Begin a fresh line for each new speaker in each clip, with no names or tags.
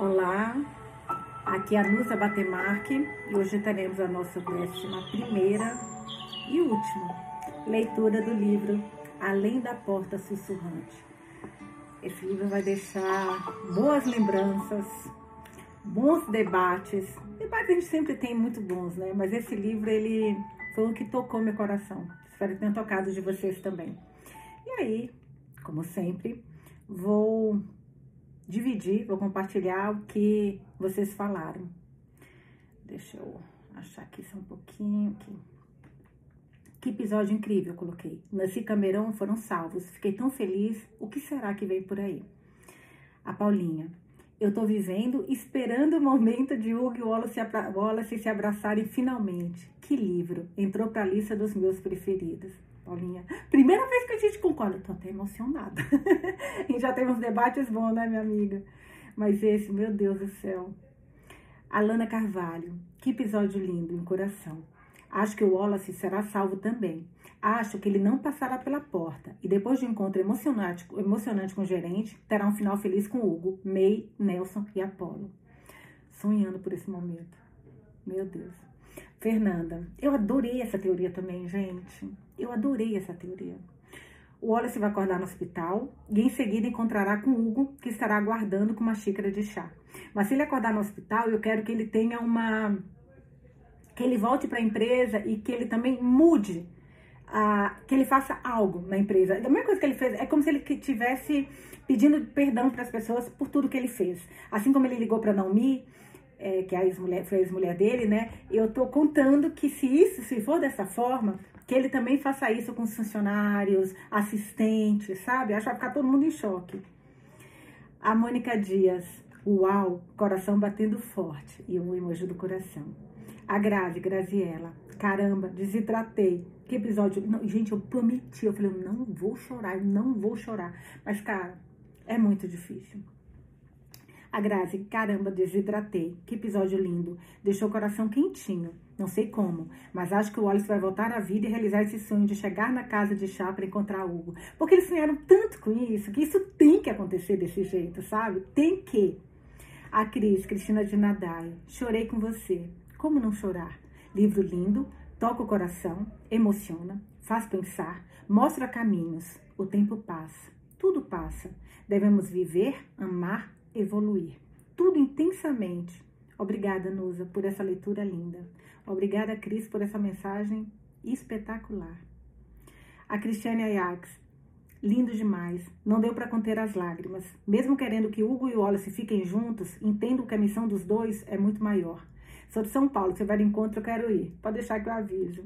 Olá, aqui é a Nusa Batemarque e hoje teremos a nossa décima primeira e última leitura do livro Além da Porta Sussurrante. Esse livro vai deixar boas lembranças, bons debates. Debates a gente sempre tem muito bons, né? Mas esse livro, ele foi um que tocou meu coração. Espero que tenha tocado de vocês também. E aí, como sempre, vou dividir, vou compartilhar o que vocês falaram. Deixa eu achar aqui só um pouquinho aqui. Que episódio incrível, eu coloquei. Nancy Camerão foram salvos. Fiquei tão feliz. O que será que vem por aí? A Paulinha. Eu tô vivendo, esperando o momento de Hugo e Wallace, Wallace se abraçarem finalmente. Que livro! Entrou pra lista dos meus preferidos. Paulinha. Primeira vez que a gente concorda, tô até emocionada. gente já teve uns debates bons, né, minha amiga? Mas esse, meu Deus do céu. Alana Carvalho, que episódio lindo, em coração. Acho que o Wallace será salvo também. Acho que ele não passará pela porta e depois de um encontro emocionante, emocionante com o gerente, terá um final feliz com Hugo, May, Nelson e Apolo. Sonhando por esse momento. Meu Deus. Fernanda, eu adorei essa teoria também, gente. Eu adorei essa teoria. O Wallace vai acordar no hospital e em seguida encontrará com Hugo, que estará aguardando com uma xícara de chá. Mas se ele acordar no hospital, eu quero que ele tenha uma. que ele volte para a empresa e que ele também mude, a... que ele faça algo na empresa. A mesma coisa que ele fez, é como se ele tivesse pedindo perdão para as pessoas por tudo que ele fez. Assim como ele ligou para Naomi é, que a ex-mulher, foi a ex-mulher dele, né? Eu tô contando que se isso, se for dessa forma, que ele também faça isso com os funcionários, assistentes, sabe? Acho que vai ficar todo mundo em choque. A Mônica Dias, uau, coração batendo forte e um emoji do coração. A Grazi, Graziella, caramba, desidratei. Que episódio. Não, gente, eu prometi, eu falei, eu não vou chorar, eu não vou chorar. Mas, cara, é muito difícil. A Grazi, caramba, desidratei. Que episódio lindo. Deixou o coração quentinho. Não sei como, mas acho que o Wallace vai voltar à vida e realizar esse sonho de chegar na casa de chá para encontrar Hugo. Porque eles sonharam tanto com isso que isso tem que acontecer desse jeito, sabe? Tem que. A Cris, Cristina de Nadai. Chorei com você. Como não chorar? Livro lindo, toca o coração, emociona, faz pensar, mostra caminhos. O tempo passa, tudo passa. Devemos viver, amar evoluir. Tudo intensamente. Obrigada, Nusa, por essa leitura linda. Obrigada, Cris, por essa mensagem espetacular. A Cristiane Ajax, lindo demais. Não deu para conter as lágrimas. Mesmo querendo que Hugo e Wallace fiquem juntos, entendo que a missão dos dois é muito maior. Sou de São Paulo, se houver encontro, eu quero ir. Pode deixar que eu aviso.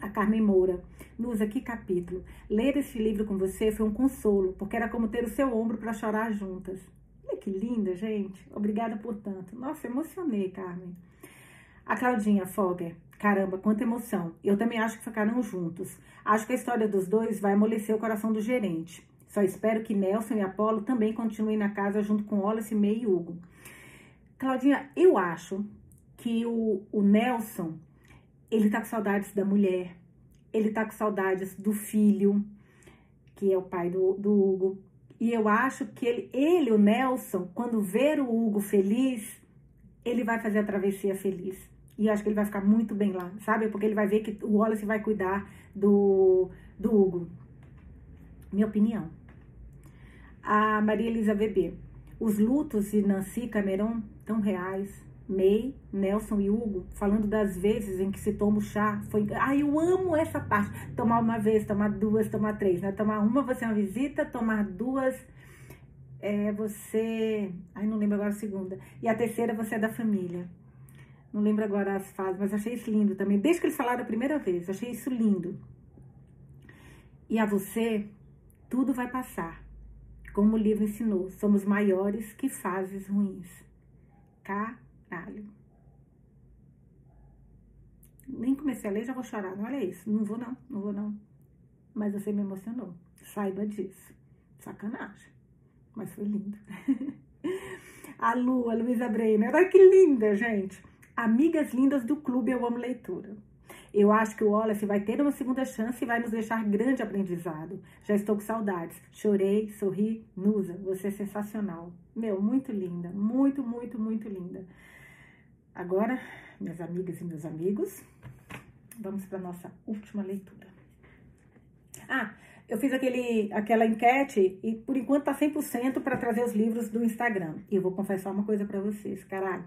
A Carmen Moura. Nusa, que capítulo. Ler este livro com você foi um consolo, porque era como ter o seu ombro para chorar juntas. Olha que linda, gente. Obrigada por tanto. Nossa, emocionei, Carmen. A Claudinha Fogger. Caramba, quanta emoção. Eu também acho que ficaram juntos. Acho que a história dos dois vai amolecer o coração do gerente. Só espero que Nelson e Apolo também continuem na casa junto com Wallace, May e Hugo. Claudinha, eu acho que o, o Nelson ele tá com saudades da mulher, ele tá com saudades do filho, que é o pai do, do Hugo. E eu acho que ele, ele, o Nelson, quando ver o Hugo feliz, ele vai fazer a travessia feliz. E acho que ele vai ficar muito bem lá, sabe? Porque ele vai ver que o Wallace vai cuidar do, do Hugo. Minha opinião. A Maria Elisa Bebê. Os lutos de Nancy Cameron tão reais, May, Nelson e Hugo falando das vezes em que se toma o chá. Foi, ai, eu amo essa parte. Tomar uma vez, tomar duas, tomar três, né? Tomar uma você é uma visita, tomar duas é você. Ai, não lembro agora a segunda. E a terceira você é da família. Não lembro agora as fases, mas achei isso lindo também. Desde que eles falaram a primeira vez, achei isso lindo. E a você, tudo vai passar. Como o livro ensinou, somos maiores que fases ruins. Caralho. Nem comecei a ler, já vou chorar. Não olha isso. Não vou não, não vou não. Mas você me emocionou. Saiba disso. Sacanagem. Mas foi lindo. a Lu, a Luísa Breiner. Olha que linda, gente. Amigas lindas do clube Eu Amo Leitura. Eu acho que o Wallace vai ter uma segunda chance e vai nos deixar grande aprendizado. Já estou com saudades. Chorei, sorri. Nusa, você é sensacional. Meu, muito linda. Muito, muito, muito linda. Agora, minhas amigas e meus amigos, vamos para nossa última leitura. Ah, eu fiz aquele, aquela enquete e por enquanto tá 100% para trazer os livros do Instagram. E eu vou confessar uma coisa para vocês, caralho.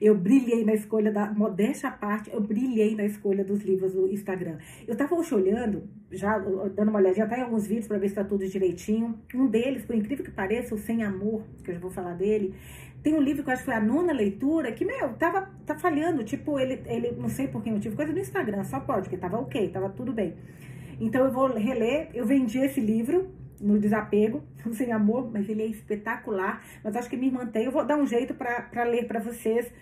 Eu brilhei na escolha da modéstia à parte, eu brilhei na escolha dos livros do Instagram. Eu tava hoje olhando, já dando uma olhadinha até em alguns vídeos para ver se tá tudo direitinho. Um deles, por incrível que pareça, o Sem Amor, que eu já vou falar dele, tem um livro que eu acho que foi a nona leitura, que, meu, tava tá falhando, tipo, ele, ele não sei por que motivo, coisa do Instagram, só pode, porque tava ok, tava tudo bem. Então eu vou reler. Eu vendi esse livro no desapego, sem amor, mas ele é espetacular. Mas acho que me mantém. Eu vou dar um jeito para ler para vocês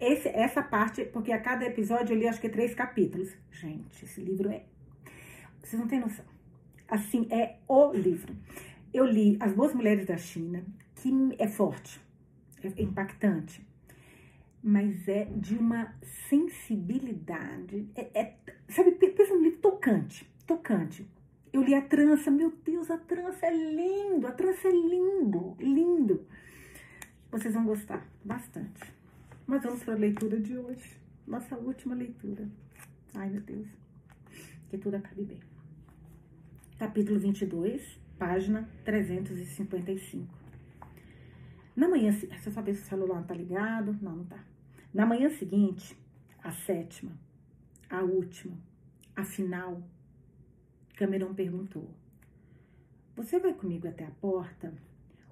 esse, essa parte, porque a cada episódio eu li acho que três capítulos. Gente, esse livro é. Vocês não têm noção. Assim, é o livro. Eu li As Boas Mulheres da China, que é forte, é impactante, mas é de uma sensibilidade. É, é, sabe, pensa num livro tocante tocante. Eu li a trança, meu Deus, a trança é lindo, a trança é lindo, lindo. Vocês vão gostar bastante. Mas vamos para a leitura de hoje, nossa última leitura. Ai, meu Deus, que tudo acabe bem. Capítulo 22, página 355. Na manhã, deixa eu saber se o celular tá ligado. Não, não tá. Na manhã seguinte, a sétima, a última, a final, Cameron perguntou. Você vai comigo até a porta?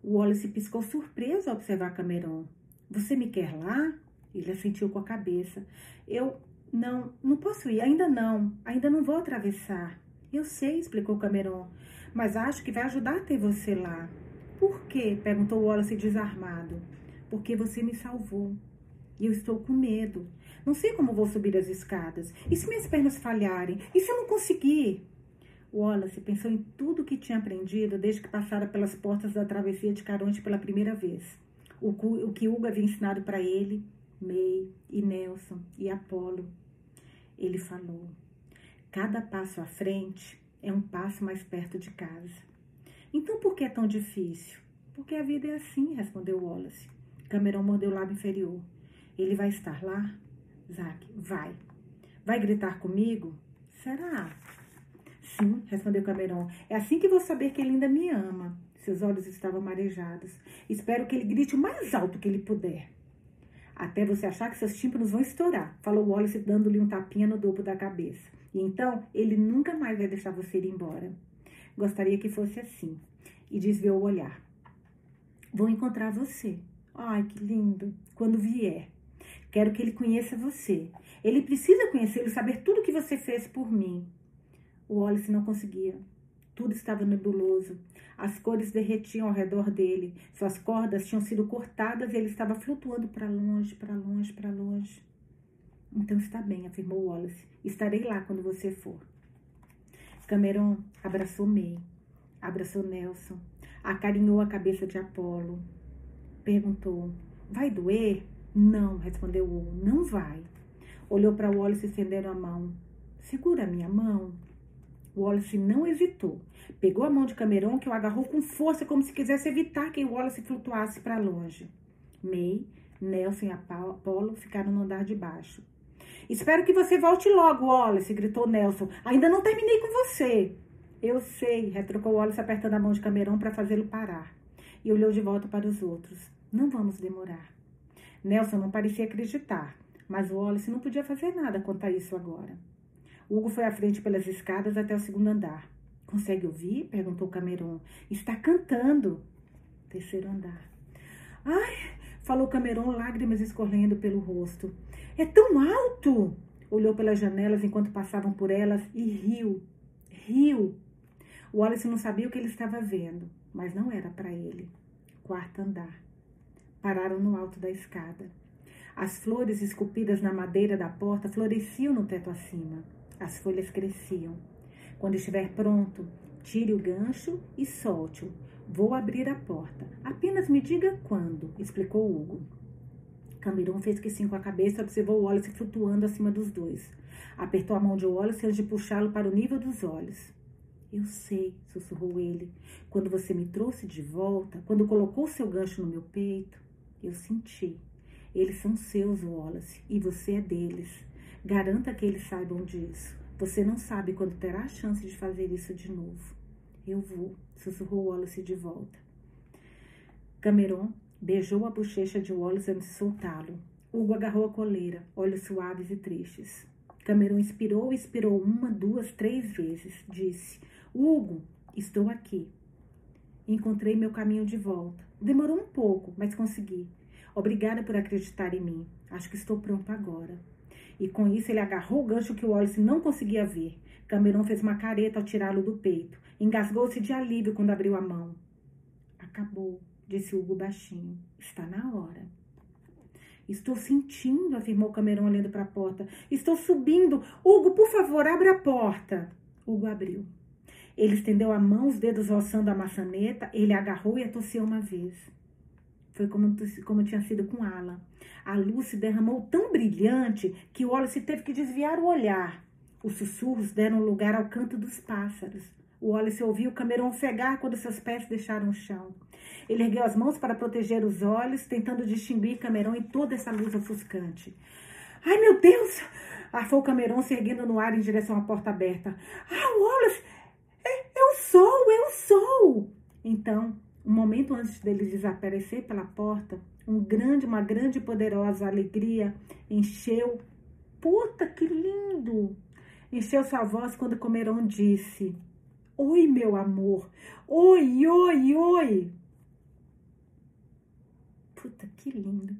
O Wallace piscou surpreso ao observar Cameron. Você me quer lá? Ele assentiu com a cabeça. Eu não, não posso ir, ainda não, ainda não vou atravessar. Eu sei, explicou Cameron, mas acho que vai ajudar a ter você lá. Por quê? perguntou Wallace desarmado. Porque você me salvou. E eu estou com medo. Não sei como vou subir as escadas. E se minhas pernas falharem? E se eu não conseguir? Wallace pensou em tudo que tinha aprendido desde que passara pelas portas da travessia de Caronte pela primeira vez. O, o que Hugo havia ensinado para ele, May e Nelson e Apolo. Ele falou: Cada passo à frente é um passo mais perto de casa. Então por que é tão difícil? Porque a vida é assim, respondeu Wallace. Cameron mordeu o lábio inferior. Ele vai estar lá? Zack, vai. Vai gritar comigo? Será? Sim, respondeu Cameron. É assim que vou saber que ele ainda me ama. Seus olhos estavam marejados. Espero que ele grite o mais alto que ele puder. Até você achar que seus tímpanos vão estourar, falou Wallace, dando-lhe um tapinha no dobro da cabeça. E então ele nunca mais vai deixar você ir embora. Gostaria que fosse assim. E desviou o olhar. Vou encontrar você. Ai, que lindo. Quando vier. Quero que ele conheça você. Ele precisa conhecê-lo, saber tudo que você fez por mim. O Wallace não conseguia. Tudo estava nebuloso. As cores derretiam ao redor dele. Suas cordas tinham sido cortadas e ele estava flutuando para longe, para longe, para longe. Então está bem, afirmou Wallace. Estarei lá quando você for. Cameron abraçou May, abraçou Nelson, acarinhou a cabeça de Apolo. Perguntou: Vai doer? Não, respondeu Hugo. Não vai. Olhou para Wallace estendendo a mão. Segura a minha mão. Wallace não hesitou. Pegou a mão de Cameron, que o agarrou com força, como se quisesse evitar que Wallace flutuasse para longe. May, Nelson e Apollo ficaram no andar de baixo. Espero que você volte logo, Wallace, gritou Nelson. Ainda não terminei com você. Eu sei, retrucou Wallace, apertando a mão de Cameron para fazê-lo parar. E olhou de volta para os outros. Não vamos demorar. Nelson não parecia acreditar, mas Wallace não podia fazer nada quanto a isso agora. Hugo foi à frente pelas escadas até o segundo andar. Consegue ouvir? perguntou Cameron. Está cantando. Terceiro andar. Ai, falou Cameron, lágrimas escorrendo pelo rosto. É tão alto! Olhou pelas janelas enquanto passavam por elas e riu. Riu. Wallace não sabia o que ele estava vendo, mas não era para ele. Quarto andar. Pararam no alto da escada. As flores esculpidas na madeira da porta floresciam no teto acima. As folhas cresciam. Quando estiver pronto, tire o gancho e solte-o. Vou abrir a porta. Apenas me diga quando, explicou Hugo. Cameron fez que sim com a cabeça e observou Wallace flutuando acima dos dois. Apertou a mão de Wallace antes de puxá-lo para o nível dos olhos. Eu sei, sussurrou ele. Quando você me trouxe de volta, quando colocou seu gancho no meu peito, eu senti. Eles são seus, Wallace, e você é deles. Garanta que eles saibam disso. Você não sabe quando terá a chance de fazer isso de novo. Eu vou, sussurrou Wallace de volta. Cameron beijou a bochecha de Wallace antes de soltá-lo. Hugo agarrou a coleira, olhos suaves e tristes. Cameron inspirou e expirou uma, duas, três vezes. Disse: Hugo, estou aqui. Encontrei meu caminho de volta. Demorou um pouco, mas consegui. Obrigada por acreditar em mim. Acho que estou pronto agora. E com isso ele agarrou o gancho que o Wallace não conseguia ver. Cameron fez uma careta ao tirá-lo do peito. Engasgou-se de alívio quando abriu a mão. Acabou, disse Hugo baixinho. Está na hora. Estou sentindo, afirmou Cameron olhando para a porta. Estou subindo. Hugo, por favor, abre a porta. Hugo abriu. Ele estendeu a mão, os dedos roçando a maçaneta. Ele agarrou e a tossiu uma vez. Foi como, como tinha sido com Ala. A luz se derramou tão brilhante que o Wallace teve que desviar o olhar. Os sussurros deram lugar ao canto dos pássaros. O Wallace ouviu Cameron ofegar quando seus pés deixaram o chão. Ele ergueu as mãos para proteger os olhos, tentando distinguir Cameron em toda essa luz ofuscante. Ai, meu Deus! Arfou Cameron, se erguendo no ar em direção à porta aberta. Ah, Wallace! O sol! É o sol! Então, um momento antes dele desaparecer pela porta, um grande, uma grande e poderosa alegria encheu. Puta, que lindo! Encheu sua voz quando Comeron disse: Oi, meu amor! Oi, oi, oi! Puta, que lindo!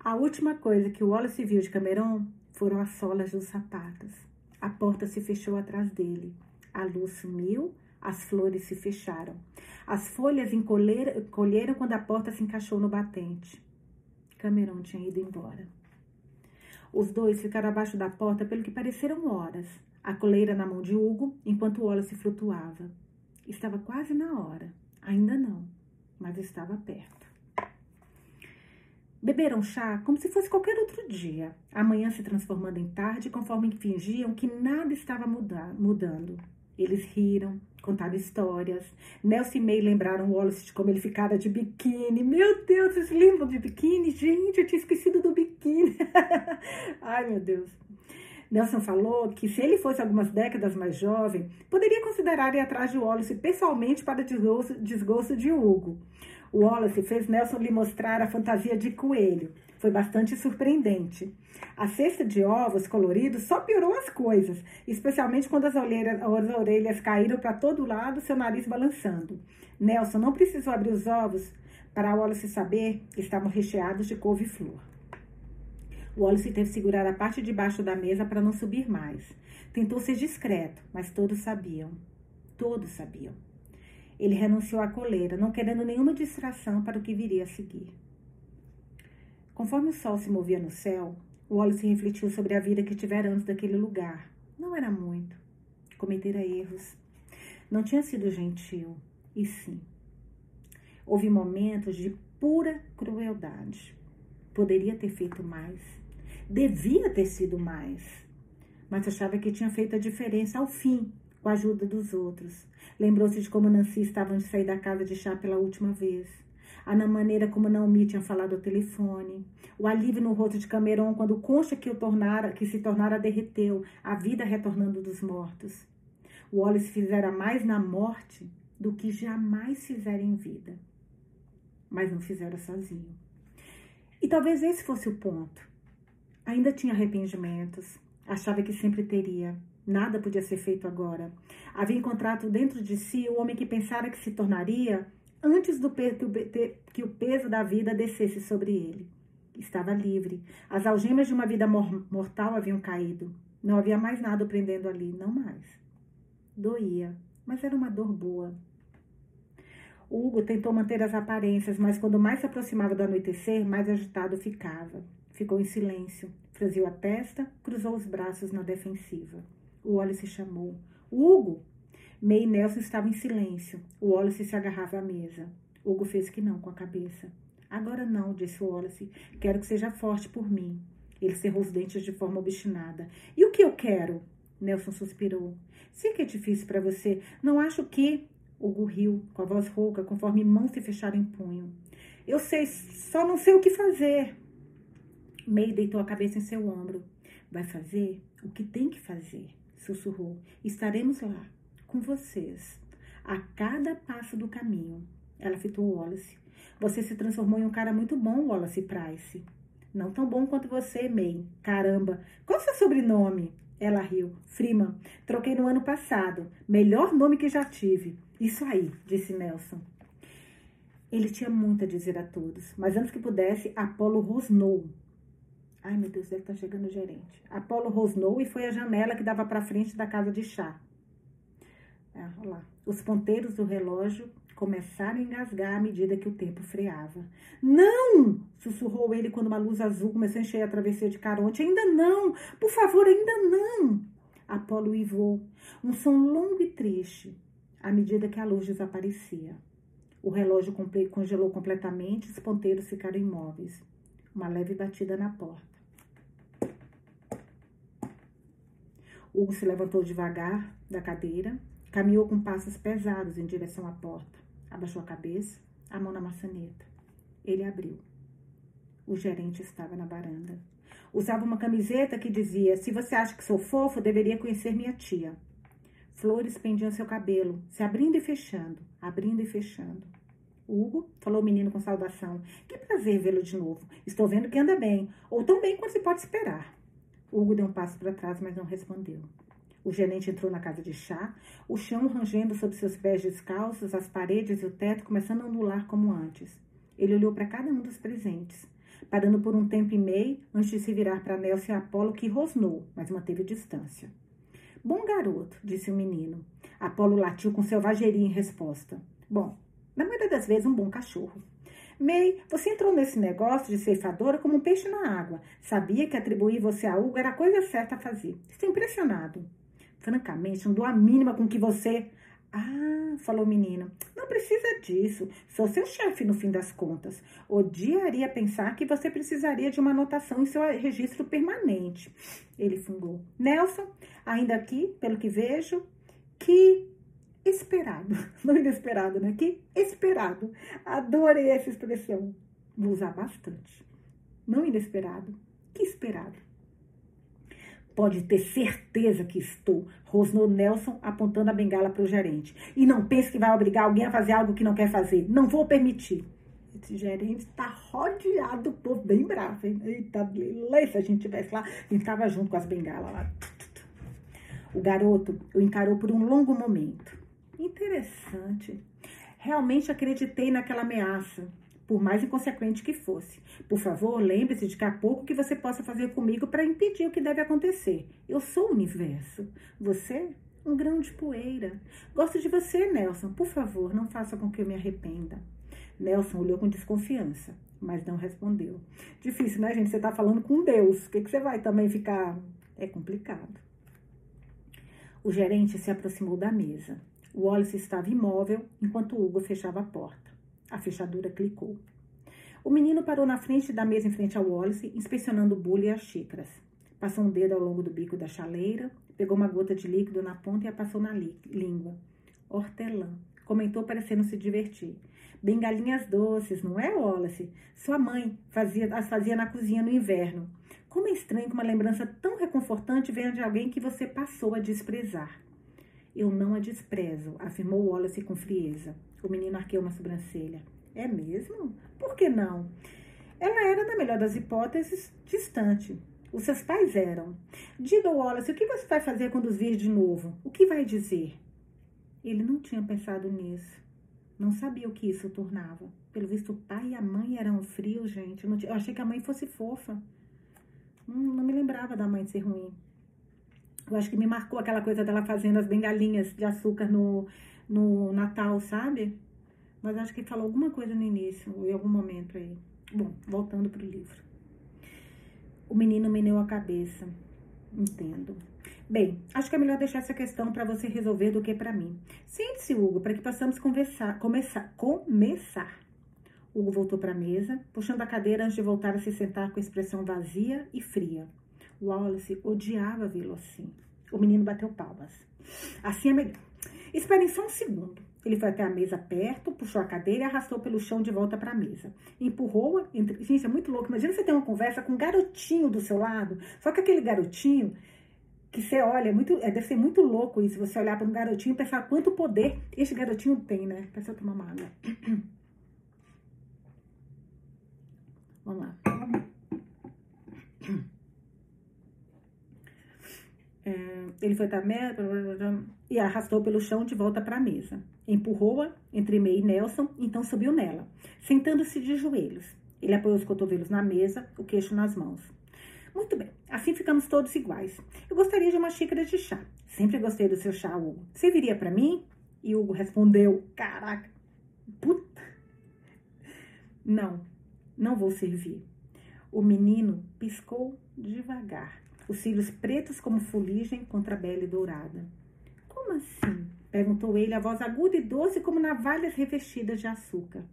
A última coisa que o Wallace viu de Cameron foram as solas dos sapatos. A porta se fechou atrás dele. A luz sumiu, as flores se fecharam. As folhas encolheram quando a porta se encaixou no batente. Cameron tinha ido embora. Os dois ficaram abaixo da porta pelo que pareceram horas, a coleira na mão de Hugo, enquanto se flutuava. Estava quase na hora. Ainda não, mas estava perto. Beberam chá como se fosse qualquer outro dia, a manhã se transformando em tarde conforme fingiam que nada estava mudando. Eles riram, contaram histórias. Nelson e May lembraram Wallace de como ele ficara de biquíni. Meu Deus, vocês lembram de biquíni? Gente, eu tinha esquecido do biquíni. Ai, meu Deus. Nelson falou que se ele fosse algumas décadas mais jovem, poderia considerar ir atrás de Wallace pessoalmente para desgosto, desgosto de Hugo. Wallace fez Nelson lhe mostrar a fantasia de coelho. Foi bastante surpreendente. A cesta de ovos coloridos só piorou as coisas, especialmente quando as, olheiras, as orelhas caíram para todo lado, seu nariz balançando. Nelson não precisou abrir os ovos para Wallace saber que estavam recheados de couve-flor. Wallace teve que segurar a parte de baixo da mesa para não subir mais. Tentou ser discreto, mas todos sabiam. Todos sabiam. Ele renunciou à coleira, não querendo nenhuma distração para o que viria a seguir. Conforme o sol se movia no céu, Wallace refletiu sobre a vida que tivera antes daquele lugar. Não era muito. Cometera erros. Não tinha sido gentil. E sim. Houve momentos de pura crueldade. Poderia ter feito mais. Devia ter sido mais. Mas achava que tinha feito a diferença ao fim, com a ajuda dos outros. Lembrou-se de como Nancy estava de sair da casa de chá pela última vez a maneira como Naomi tinha falado ao telefone, o alívio no rosto de Cameron quando concha que, o tornara, que se tornara derreteu, a vida retornando dos mortos. Wallace fizera mais na morte do que jamais fizera em vida. Mas não fizera sozinho. E talvez esse fosse o ponto. Ainda tinha arrependimentos. Achava que sempre teria. Nada podia ser feito agora. Havia encontrado dentro de si o homem que pensara que se tornaria antes do que o peso da vida descesse sobre ele. Estava livre. As algemas de uma vida mortal haviam caído. Não havia mais nada prendendo ali, não mais. Doía, mas era uma dor boa. Hugo tentou manter as aparências, mas quando mais se aproximava do anoitecer, mais agitado ficava. Ficou em silêncio, franziu a testa, cruzou os braços na defensiva. O óleo se chamou. Hugo! May e Nelson estavam em silêncio. O Wallace se agarrava à mesa. Hugo fez que não com a cabeça. Agora não, disse Wallace. Quero que seja forte por mim. Ele cerrou os dentes de forma obstinada. E o que eu quero? Nelson suspirou. Sei que é difícil para você. Não acho que. Hugo riu, com a voz rouca, conforme mãos se fecharam em punho. Eu sei, só não sei o que fazer. May deitou a cabeça em seu ombro. Vai fazer o que tem que fazer, sussurrou. Estaremos lá, com vocês, a cada passo do caminho. Ela fitou Wallace. Você se transformou em um cara muito bom, Wallace Price. Não tão bom quanto você, May. Caramba, qual é o seu sobrenome? Ela riu. Freeman. Troquei no ano passado. Melhor nome que já tive. Isso aí, disse Nelson. Ele tinha muito a dizer a todos, mas antes que pudesse, Apolo rosnou. Ai, meu Deus, deve estar chegando o gerente. Apolo rosnou e foi à janela que dava para frente da casa de chá. Ah, lá. Os ponteiros do relógio começaram a engasgar à medida que o tempo freava. Não! sussurrou ele quando uma luz azul começou a encher a travessia de Caronte. Ainda não! Por favor, ainda não! Apolo uivou, um som longo e triste, à medida que a luz desaparecia. O relógio congelou completamente os ponteiros ficaram imóveis. Uma leve batida na porta. Hugo se levantou devagar da cadeira, caminhou com passos pesados em direção à porta. Abaixou a cabeça, a mão na maçaneta. Ele abriu. O gerente estava na varanda. Usava uma camiseta que dizia: Se você acha que sou fofo, deveria conhecer minha tia. Flores pendiam seu cabelo, se abrindo e fechando, abrindo e fechando. Hugo, falou o menino com saudação. Que prazer vê-lo de novo. Estou vendo que anda bem, ou tão bem quanto se pode esperar. Hugo deu um passo para trás, mas não respondeu. O gerente entrou na casa de chá, o chão rangendo sob seus pés descalços, as paredes e o teto começando a anular como antes. Ele olhou para cada um dos presentes, parando por um tempo e meio antes de se virar para Nelson e Apolo, que rosnou, mas manteve distância. Bom garoto, disse o menino. Apolo latiu com selvageria em resposta. Bom, na maioria das vezes, um bom cachorro. May, você entrou nesse negócio de ceifadora como um peixe na água. Sabia que atribuir você a Hugo era a coisa certa a fazer. Estou impressionado. Francamente, não dou a mínima com que você. Ah, falou o menino. Não precisa disso. Sou seu chefe no fim das contas. Odiaria pensar que você precisaria de uma anotação em seu registro permanente. Ele fungou. Nelson, ainda aqui, pelo que vejo, que esperado. Não inesperado, né? Que esperado. Adorei essa expressão. Vou usar bastante. Não inesperado. Que esperado. Pode ter certeza que estou, rosnou Nelson, apontando a bengala para o gerente. E não pense que vai obrigar alguém a fazer algo que não quer fazer. Não vou permitir. Esse gerente está rodeado por bem bravo, hein? Eita, se a gente tivesse lá, gente estava junto com as bengalas lá. O garoto o encarou por um longo momento. Interessante. Realmente acreditei naquela ameaça por mais inconsequente que fosse. Por favor, lembre-se de que há pouco que você possa fazer comigo para impedir o que deve acontecer. Eu sou o universo. Você, um grão de poeira. Gosto de você, Nelson. Por favor, não faça com que eu me arrependa. Nelson olhou com desconfiança, mas não respondeu. Difícil, né, gente? Você está falando com Deus. O que, que você vai também ficar? É complicado. O gerente se aproximou da mesa. O Wallace estava imóvel enquanto Hugo fechava a porta. A fechadura clicou. O menino parou na frente da mesa em frente ao Wallace, inspecionando o bule e as xícaras. Passou um dedo ao longo do bico da chaleira, pegou uma gota de líquido na ponta e a passou na língua. Hortelã, comentou parecendo se divertir. Bengalinhas doces, não é, Wallace? Sua mãe fazia, as fazia na cozinha no inverno. Como é estranho que uma lembrança tão reconfortante venha de alguém que você passou a desprezar. Eu não a desprezo, afirmou Wallace com frieza. O menino arqueou uma sobrancelha. É mesmo? Por que não? Ela era, na melhor das hipóteses, distante. Os seus pais eram. Diga, Wallace, o que você vai fazer quando os vir de novo? O que vai dizer? Ele não tinha pensado nisso. Não sabia o que isso tornava. Pelo visto, o pai e a mãe eram frios, gente. Eu, tinha, eu achei que a mãe fosse fofa. Não, não me lembrava da mãe ser ruim. Eu acho que me marcou aquela coisa dela fazendo as bengalinhas de açúcar no, no Natal, sabe? Mas acho que falou alguma coisa no início, ou em algum momento aí. Bom, voltando pro livro. O menino meneou a cabeça. Entendo. Bem, acho que é melhor deixar essa questão para você resolver do que para mim. Sente-se, Hugo, para que possamos conversar, começar, começar. Hugo voltou para a mesa, puxando a cadeira antes de voltar a se sentar com expressão vazia e fria. Wallace odiava vê-lo assim. O menino bateu palmas. Assim é melhor. Esperem só um segundo. Ele foi até a mesa perto, puxou a cadeira e arrastou pelo chão de volta para a mesa. Empurrou-a. Entre... Gente, é muito louco. Imagina você ter uma conversa com um garotinho do seu lado. Só que aquele garotinho que você olha, é muito, é, deve ser muito louco isso, você olhar para um garotinho e pensar quanto poder esse garotinho tem, né? Deixa eu tomar uma água. Vamos lá. É, ele foi até e arrastou pelo chão de volta para a mesa. Empurrou-a entre May e Nelson, então subiu nela, sentando-se de joelhos. Ele apoiou os cotovelos na mesa, o queixo nas mãos. Muito bem, assim ficamos todos iguais. Eu gostaria de uma xícara de chá. Sempre gostei do seu chá, Hugo. Você viria para mim? E Hugo respondeu: Caraca, puta. Não, não vou servir. O menino piscou devagar, os cílios pretos como fuligem contra a pele dourada. Como assim? perguntou ele, a voz aguda e doce como navalhas revestidas de açúcar.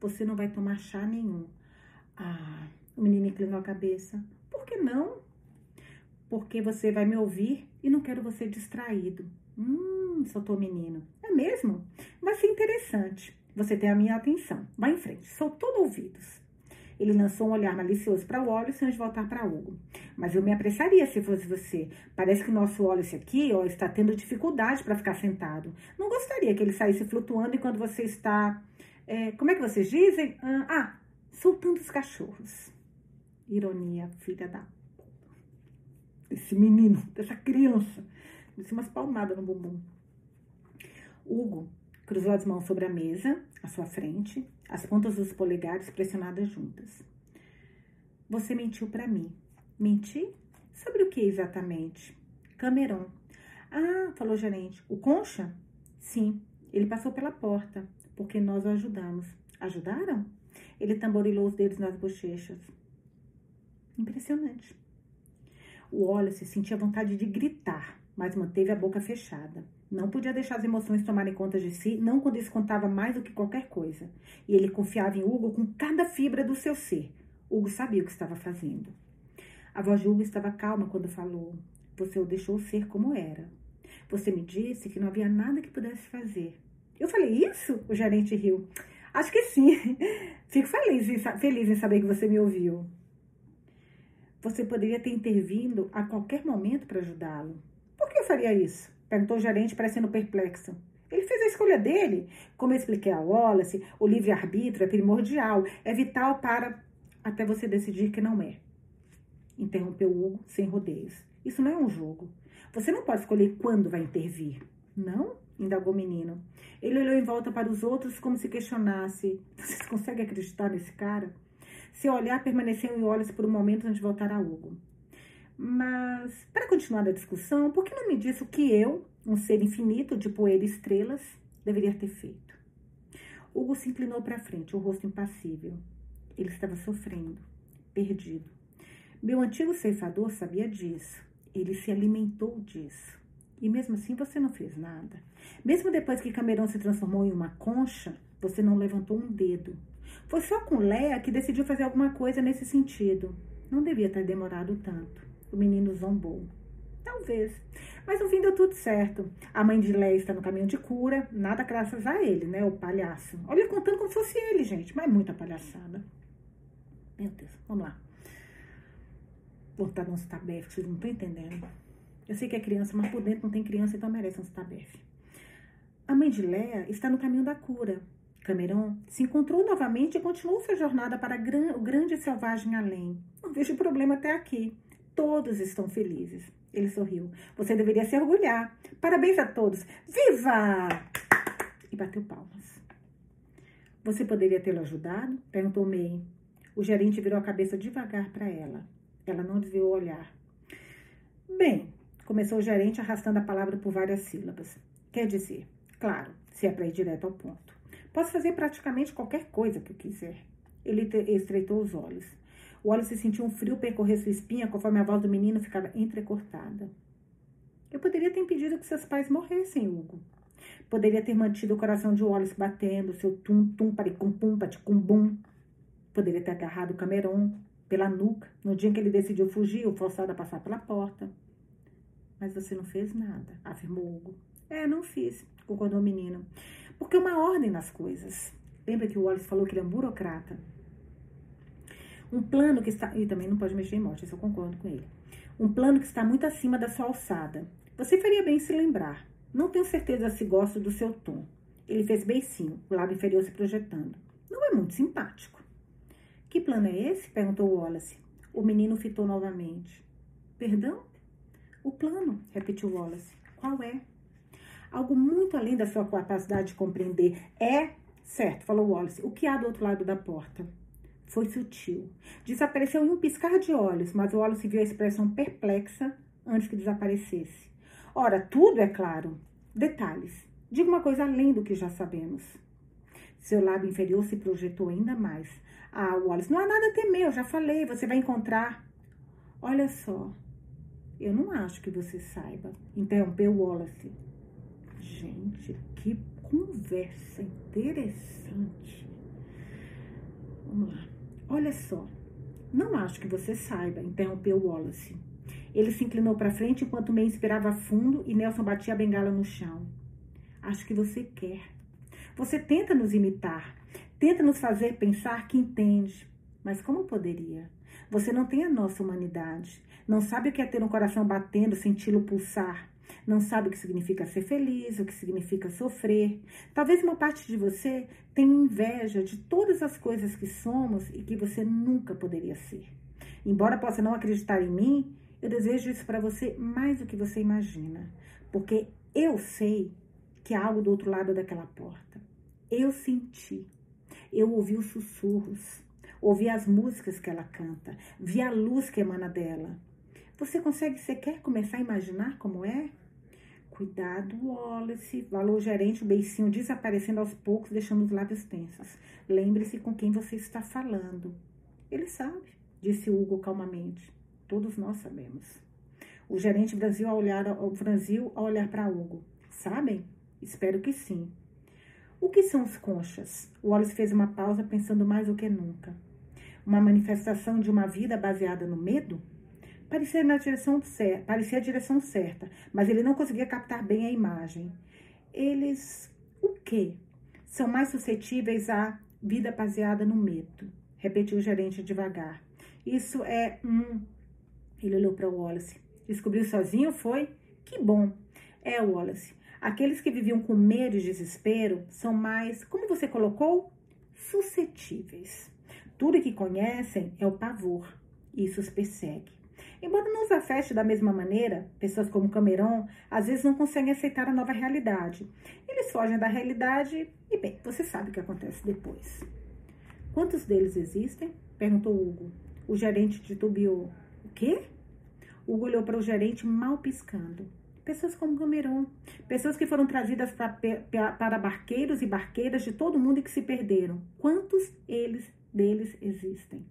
Você não vai tomar chá nenhum. Ah, o menino inclinou a cabeça. Por que não? Porque você vai me ouvir e não quero você distraído. Hum, soltou o menino. É mesmo? Vai ser interessante. Você tem a minha atenção. Vá em frente, sou todo ouvidos. Ele lançou um olhar malicioso para o Wallace antes de voltar para Hugo. Mas eu me apressaria se fosse você. Parece que o nosso Wallace aqui ó, está tendo dificuldade para ficar sentado. Não gostaria que ele saísse flutuando enquanto você está. É, como é que vocês dizem? Ah, ah, soltando os cachorros. Ironia, filha da. Desse menino, dessa criança. Disse umas palmadas no bumbum. Hugo cruzou as mãos sobre a mesa, à sua frente, as pontas dos polegares pressionadas juntas. Você mentiu para mim. Menti? Sobre o que exatamente? Cameron. Ah, falou o gerente. O Concha? Sim, ele passou pela porta, porque nós o ajudamos. Ajudaram? Ele tamborilou os dedos nas bochechas. Impressionante. O Wallace sentia vontade de gritar, mas manteve a boca fechada. Não podia deixar as emoções tomarem conta de si, não quando isso contava mais do que qualquer coisa. E ele confiava em Hugo com cada fibra do seu ser. Hugo sabia o que estava fazendo. A voz de Hugo estava calma quando falou. Você o deixou ser como era. Você me disse que não havia nada que pudesse fazer. Eu falei isso? O gerente riu. Acho que sim. Fico feliz em, feliz em saber que você me ouviu. Você poderia ter intervindo a qualquer momento para ajudá-lo. Por que eu faria isso? Perguntou o gerente, parecendo perplexo. Ele fez a escolha dele. Como eu expliquei a Wallace, o livre-arbítrio é primordial, é vital para. até você decidir que não é. Interrompeu Hugo sem rodeios. Isso não é um jogo. Você não pode escolher quando vai intervir. Não? indagou o menino. Ele olhou em volta para os outros como se questionasse: Vocês conseguem acreditar nesse cara? Seu olhar permaneceu em Wallace por um momento antes de voltar a Hugo. Mas, para continuar a discussão, por que não me disse o que eu, um ser infinito de poeira e estrelas, deveria ter feito? Hugo se inclinou para frente, o rosto impassível. Ele estava sofrendo, perdido. Meu antigo ceifador sabia disso. Ele se alimentou disso. E mesmo assim você não fez nada. Mesmo depois que Camerão se transformou em uma concha, você não levantou um dedo. Foi só com Léa que decidiu fazer alguma coisa nesse sentido. Não devia ter demorado tanto. O menino zombou. Talvez. Mas no fim deu tudo certo. A mãe de Léa está no caminho de cura, nada graças a ele, né? O palhaço. Olha, contando como se fosse ele, gente. Mas muita palhaçada. Meu Deus, vamos lá. Vou botar um stabef, vocês não estão entendendo. Eu sei que é criança, mas por dentro não tem criança, então merece um stabef. A mãe de Léa está no caminho da cura. Cameron se encontrou novamente e continuou sua jornada para o grande selvagem além. Não vejo problema até aqui. Todos estão felizes. Ele sorriu. Você deveria se orgulhar. Parabéns a todos. Viva! E bateu palmas. Você poderia tê-lo ajudado? Perguntou May. O gerente virou a cabeça devagar para ela. Ela não desviou o olhar. Bem, começou o gerente arrastando a palavra por várias sílabas. Quer dizer, claro, se é para ir direto ao ponto. Posso fazer praticamente qualquer coisa que eu quiser. Ele estreitou os olhos. O Wallace sentiu um frio percorrer sua espinha conforme a voz do menino ficava entrecortada. Eu poderia ter impedido que seus pais morressem, Hugo. Poderia ter mantido o coração de Wallace batendo, seu tum-tum, paricum-pum, paticum-bum. Poderia ter agarrado o Cameron pela nuca no dia em que ele decidiu fugir ou forçado a passar pela porta. Mas você não fez nada, afirmou Hugo. É, não fiz, concordou o menino. Porque é uma ordem nas coisas. Lembra que o Wallace falou que ele é um burocrata? Um plano que está. E também não pode mexer em morte, isso eu concordo com ele. Um plano que está muito acima da sua alçada. Você faria bem se lembrar. Não tenho certeza se gosto do seu tom. Ele fez beicinho, o lábio inferior se projetando. Não é muito simpático. Que plano é esse? perguntou Wallace. O menino fitou novamente. Perdão? O plano, repetiu Wallace. Qual é? Algo muito além da sua capacidade de compreender. É, certo, falou Wallace. O que há do outro lado da porta? Foi sutil. Desapareceu em um piscar de olhos, mas o Wallace viu a expressão perplexa antes que desaparecesse. Ora, tudo é claro. Detalhes. Diga uma coisa além do que já sabemos. Seu lábio inferior se projetou ainda mais. Ah, Wallace, não há nada a temer, eu já falei, você vai encontrar. Olha só, eu não acho que você saiba, interrompeu Wallace. Gente, que conversa interessante. Vamos lá. Olha só, não acho que você saiba, interrompeu Wallace. Ele se inclinou para frente enquanto May inspirava fundo e Nelson batia a bengala no chão. Acho que você quer. Você tenta nos imitar, tenta nos fazer pensar que entende. Mas como poderia? Você não tem a nossa humanidade. Não sabe o que é ter um coração batendo, senti-lo pulsar. Não sabe o que significa ser feliz, o que significa sofrer. Talvez uma parte de você tenha inveja de todas as coisas que somos e que você nunca poderia ser. Embora possa não acreditar em mim, eu desejo isso para você mais do que você imagina, porque eu sei que há algo do outro lado daquela porta. Eu senti, eu ouvi os sussurros, ouvi as músicas que ela canta, vi a luz que emana dela. Você consegue sequer começar a imaginar como é? Cuidado, Wallace, falou o gerente, o beicinho desaparecendo aos poucos, deixando os lábios tensos. Lembre-se com quem você está falando. Ele sabe, disse Hugo calmamente. Todos nós sabemos. O gerente Brasil a olhar, franziu a olhar para Hugo. Sabem? Espero que sim. O que são os conchas? Wallace fez uma pausa pensando mais do que nunca. Uma manifestação de uma vida baseada no medo? Parecia na direção certa, parecia a direção certa, mas ele não conseguia captar bem a imagem. Eles, o quê? São mais suscetíveis à vida baseada no medo, repetiu o gerente devagar. Isso é um ele olhou para Wallace. Descobriu sozinho, foi? Que bom. É, Wallace. Aqueles que viviam com medo e desespero são mais, como você colocou, suscetíveis. Tudo que conhecem é o pavor. Isso os persegue. Embora não os afete da mesma maneira, pessoas como Cameron às vezes não conseguem aceitar a nova realidade. Eles fogem da realidade e, bem, você sabe o que acontece depois. Quantos deles existem? perguntou Hugo. O gerente titubeou. O quê? Hugo olhou para o gerente mal piscando. Pessoas como Cameron, pessoas que foram trazidas pra, para barqueiros e barqueiras de todo mundo e que se perderam. Quantos eles deles existem?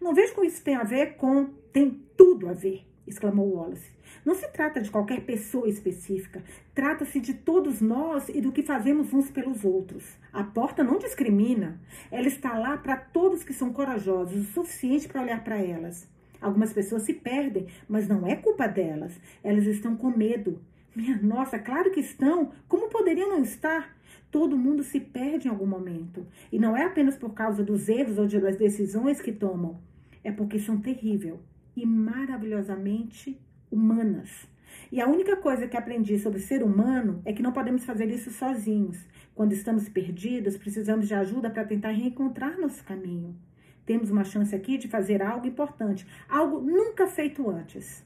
Não vejo com isso tem a ver com. Tem tudo a ver, exclamou Wallace. Não se trata de qualquer pessoa específica, trata-se de todos nós e do que fazemos uns pelos outros. A porta não discrimina, ela está lá para todos que são corajosos o suficiente para olhar para elas. Algumas pessoas se perdem, mas não é culpa delas. Elas estão com medo. Minha nossa, claro que estão. Como poderiam não estar? Todo mundo se perde em algum momento. E não é apenas por causa dos erros ou das decisões que tomam. É porque são terrível e maravilhosamente humanas. E a única coisa que aprendi sobre ser humano é que não podemos fazer isso sozinhos. Quando estamos perdidos, precisamos de ajuda para tentar reencontrar nosso caminho. Temos uma chance aqui de fazer algo importante, algo nunca feito antes.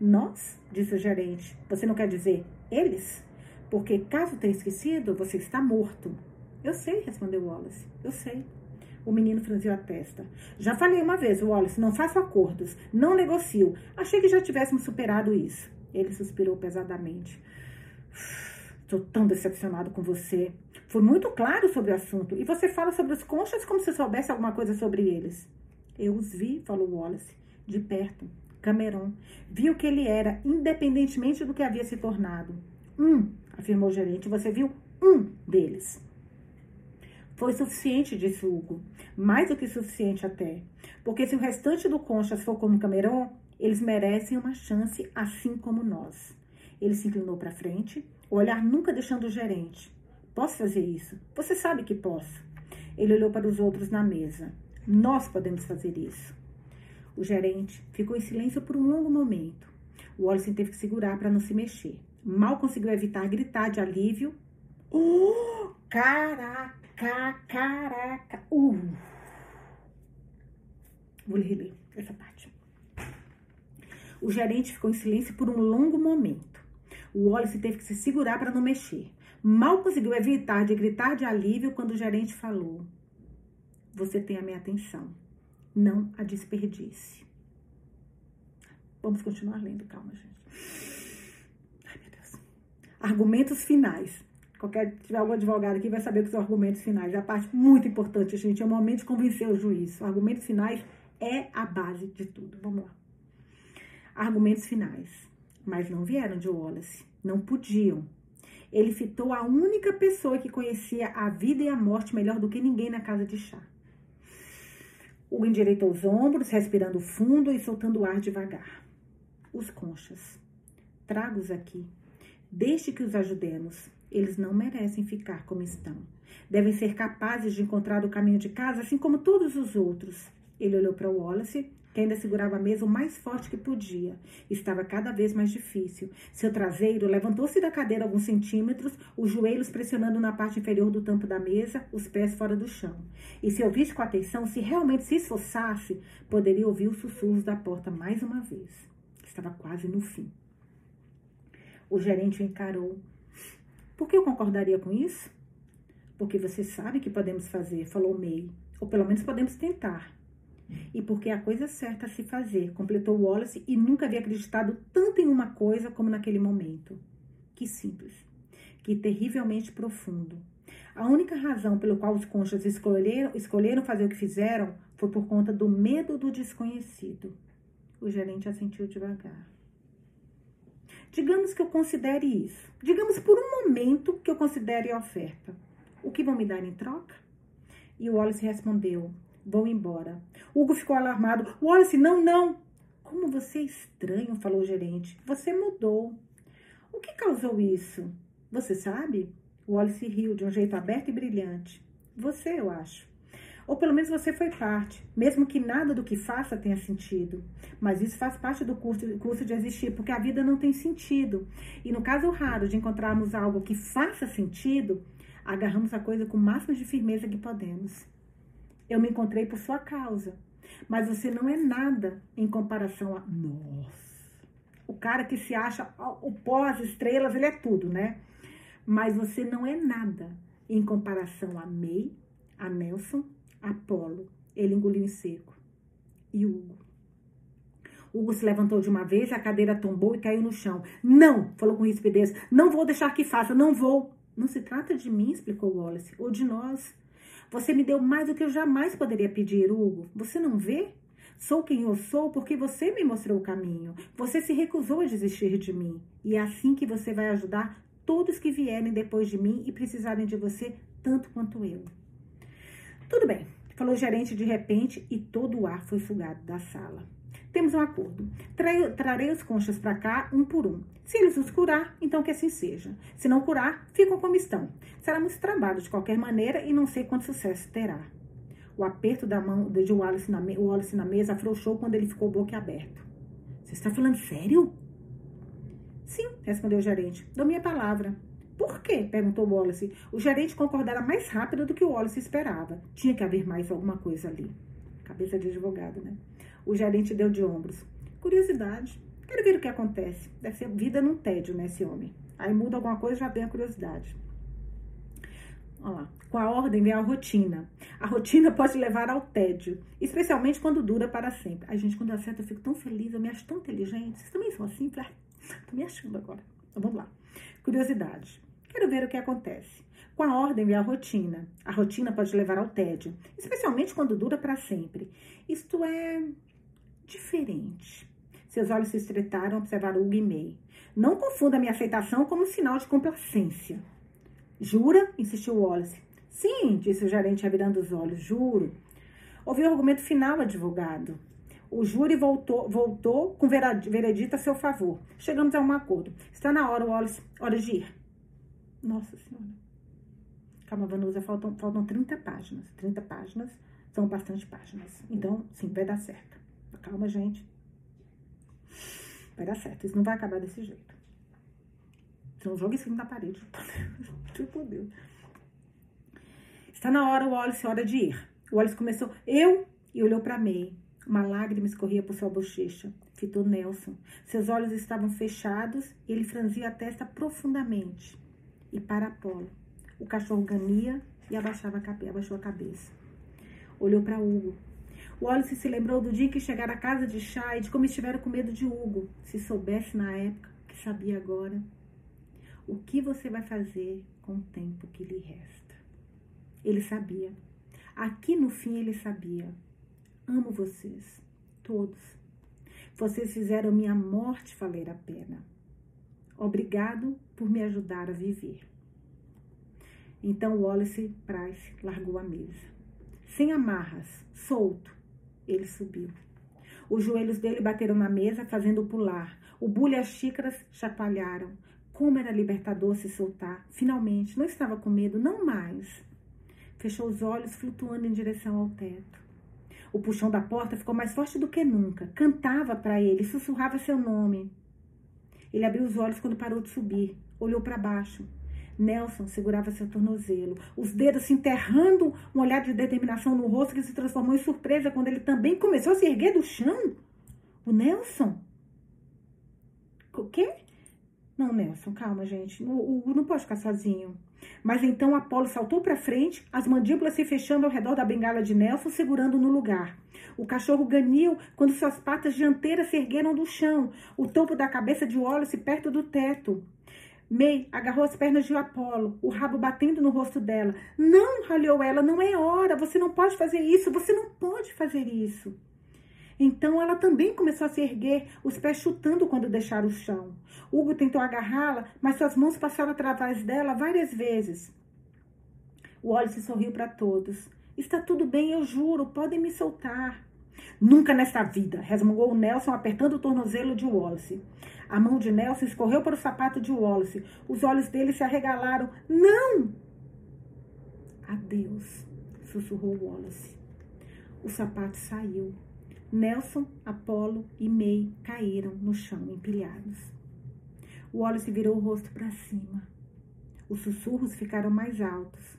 Nós, disse o gerente, você não quer dizer eles? Porque caso tenha esquecido, você está morto. Eu sei, respondeu Wallace. Eu sei. O menino franziu a testa. Já falei uma vez, Wallace, não faço acordos, não negocio. Achei que já tivéssemos superado isso. Ele suspirou pesadamente. Estou tão decepcionado com você. Foi muito claro sobre o assunto. E você fala sobre os conchas como se soubesse alguma coisa sobre eles. Eu os vi, falou Wallace, de perto. Cameron. Vi o que ele era, independentemente do que havia se tornado. Um, afirmou o gerente. Você viu um deles. Foi suficiente, disse Hugo. Mais do que suficiente até. Porque se o restante do Conchas for como Cameron, eles merecem uma chance assim como nós. Ele se inclinou para frente, o olhar nunca deixando o gerente. Posso fazer isso? Você sabe que posso. Ele olhou para os outros na mesa. Nós podemos fazer isso. O gerente ficou em silêncio por um longo momento. O Wallace teve que segurar para não se mexer. Mal conseguiu evitar gritar de alívio. Oh, caraca, caraca. Uh. Vou reler essa parte. O gerente ficou em silêncio por um longo momento. O Wallace teve que se segurar para não mexer. Mal conseguiu evitar de gritar de alívio quando o gerente falou: Você tem a minha atenção. Não a desperdice. Vamos continuar lendo, calma, gente. Ai, meu Deus. Argumentos finais. Qualquer tiver algum advogado aqui vai saber que são argumentos finais. É a parte muito importante, gente. É o momento de convencer o juiz. Argumentos finais é a base de tudo. Vamos lá. Argumentos finais. Mas não vieram de Wallace. Não podiam. Ele fitou a única pessoa que conhecia a vida e a morte melhor do que ninguém na casa de chá. O endireitou os ombros, respirando fundo e soltando o ar devagar. Os conchas. Traga-os aqui. Deixe que os ajudemos. Eles não merecem ficar como estão. Devem ser capazes de encontrar o caminho de casa, assim como todos os outros. Ele olhou para Wallace que ainda segurava a mesa o mais forte que podia. Estava cada vez mais difícil. Seu traseiro levantou-se da cadeira alguns centímetros, os joelhos pressionando na parte inferior do tampo da mesa, os pés fora do chão. E se ouvisse com atenção, se realmente se esforçasse, poderia ouvir os sussurros da porta mais uma vez. Estava quase no fim. O gerente o encarou. Por que eu concordaria com isso? Porque você sabe que podemos fazer, falou May. Ou pelo menos podemos tentar e porque é a coisa certa a se fazer, completou Wallace e nunca havia acreditado tanto em uma coisa como naquele momento. Que simples, que terrivelmente profundo. A única razão pelo qual os conchas escolheram, escolheram fazer o que fizeram foi por conta do medo do desconhecido. O gerente assentiu devagar. Digamos que eu considere isso. Digamos por um momento que eu considere a oferta. O que vão me dar em troca? E o Wallace respondeu: Vão embora. Hugo ficou alarmado. Wallace, não, não. Como você é estranho, falou o gerente. Você mudou. O que causou isso? Você sabe? Wallace riu de um jeito aberto e brilhante. Você, eu acho. Ou pelo menos você foi parte, mesmo que nada do que faça tenha sentido. Mas isso faz parte do curso, curso de existir, porque a vida não tem sentido. E no caso raro de encontrarmos algo que faça sentido, agarramos a coisa com o máximo de firmeza que podemos. Eu me encontrei por sua causa. Mas você não é nada em comparação a. Nossa! O cara que se acha o pó, as estrelas, ele é tudo, né? Mas você não é nada em comparação a May, a Nelson, Apolo. Ele engoliu em seco. E Hugo. Hugo se levantou de uma vez, a cadeira tombou e caiu no chão. Não, falou com rispidez. Não vou deixar que faça, não vou. Não se trata de mim, explicou Wallace, ou de nós. Você me deu mais do que eu jamais poderia pedir, Hugo. Você não vê? Sou quem eu sou porque você me mostrou o caminho. Você se recusou a desistir de mim. E é assim que você vai ajudar todos que vierem depois de mim e precisarem de você tanto quanto eu. Tudo bem, falou o gerente de repente e todo o ar foi sugado da sala. Temos um acordo. Trarei, trarei os conchas para cá um por um. Se eles os curar, então que assim seja. Se não curar, ficam como estão. Será muito trabalho de qualquer maneira e não sei quanto sucesso terá. O aperto da mão de Wallace na, Wallace na mesa afrouxou quando ele ficou boquiaberto. Você está falando sério? Sim, respondeu o gerente. Dou minha palavra. Por quê? perguntou Wallace. O gerente concordara mais rápido do que o Wallace esperava. Tinha que haver mais alguma coisa ali. Cabeça de advogado, né? O gerente deu de ombros. Curiosidade. Quero ver o que acontece. Deve ser vida num tédio, né, esse homem. Aí muda alguma coisa, já tem a curiosidade. Olha lá. Com a ordem vem a rotina. A rotina pode levar ao tédio, especialmente quando dura para sempre. A gente, quando acerta, eu fico tão feliz, eu me acho tão inteligente. Vocês também são assim? Ai, tô me achando agora. Então vamos lá. Curiosidade. Quero ver o que acontece. Com a ordem vem a rotina. A rotina pode levar ao tédio, especialmente quando dura para sempre. Isto é, diferente. Seus olhos se estreitaram, observaram Hugo e May. Não confunda minha aceitação como sinal de complacência. Jura? insistiu Wallace. Sim, disse o gerente, revirando os olhos. Juro. Ouviu o argumento final, advogado. O júri voltou, voltou com veredito a seu favor. Chegamos a um acordo. Está na hora, Wallace. Hora de ir. Nossa Senhora. Calma, Vanusa, faltam, faltam 30 páginas. 30 páginas são bastante páginas. Então, sim, vai dar certo. Calma, gente. Vai dar certo. Isso não vai acabar desse jeito. Então, joga em cima da parede. tipo Deus. Está na hora, Wallace, hora de ir. O Wallace começou, eu, e olhou para May. Uma lágrima escorria por sua bochecha. Fitou Nelson. Seus olhos estavam fechados e ele franzia a testa profundamente. E para Apolo. O cachorro ganhia e abaixava a, abaixou a cabeça. Olhou para Hugo. Wallace se lembrou do dia que chegara à casa de chá e de como estiveram com medo de Hugo. Se soubesse na época, que sabia agora. O que você vai fazer com o tempo que lhe resta? Ele sabia. Aqui no fim ele sabia. Amo vocês, todos. Vocês fizeram minha morte valer a pena. Obrigado por me ajudar a viver. Então Wallace Price largou a mesa. Sem amarras, solto, ele subiu. Os joelhos dele bateram na mesa, fazendo pular. O bule e as xícaras chacoalharam. Como era libertador se soltar. Finalmente, não estava com medo, não mais. Fechou os olhos, flutuando em direção ao teto. O puxão da porta ficou mais forte do que nunca. Cantava para ele, sussurrava seu nome. Ele abriu os olhos quando parou de subir. Olhou para baixo. Nelson segurava seu tornozelo, os dedos se enterrando, um olhar de determinação no rosto que se transformou em surpresa quando ele também começou a se erguer do chão. O Nelson? O quê? Não, Nelson, calma, gente. O Hugo não pode ficar sozinho. Mas então Apolo saltou para frente, as mandíbulas se fechando ao redor da bengala de Nelson, segurando no lugar. O cachorro ganiu quando suas patas dianteiras se ergueram do chão, o topo da cabeça de Wallace perto do teto. May agarrou as pernas de Apolo, o rabo batendo no rosto dela. Não, ralhou ela, não é hora, você não pode fazer isso, você não pode fazer isso. Então ela também começou a se erguer, os pés chutando quando deixaram o chão. Hugo tentou agarrá-la, mas suas mãos passaram através dela várias vezes. O Wallace sorriu para todos. Está tudo bem, eu juro, podem me soltar. Nunca nesta vida, resmungou Nelson, apertando o tornozelo de Wallace. A mão de Nelson escorreu para o sapato de Wallace. Os olhos dele se arregalaram. Não! Adeus, sussurrou Wallace. O sapato saiu. Nelson, Apolo e May caíram no chão, empilhados. Wallace virou o rosto para cima. Os sussurros ficaram mais altos.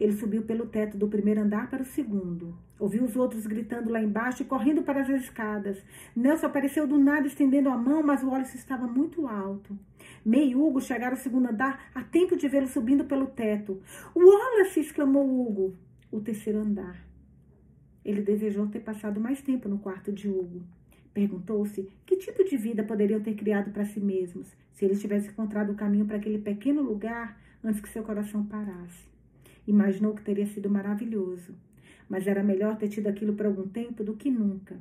Ele subiu pelo teto do primeiro andar para o segundo. Ouviu os outros gritando lá embaixo e correndo para as escadas. Nelson apareceu do nada estendendo a mão, mas o Wallace estava muito alto. May e Hugo chegaram ao segundo andar a tempo de vê-lo subindo pelo teto. Wallace! exclamou Hugo. O terceiro andar. Ele desejou ter passado mais tempo no quarto de Hugo. Perguntou-se que tipo de vida poderiam ter criado para si mesmos se eles tivessem encontrado o caminho para aquele pequeno lugar antes que seu coração parasse. Imaginou que teria sido maravilhoso, mas era melhor ter tido aquilo por algum tempo do que nunca.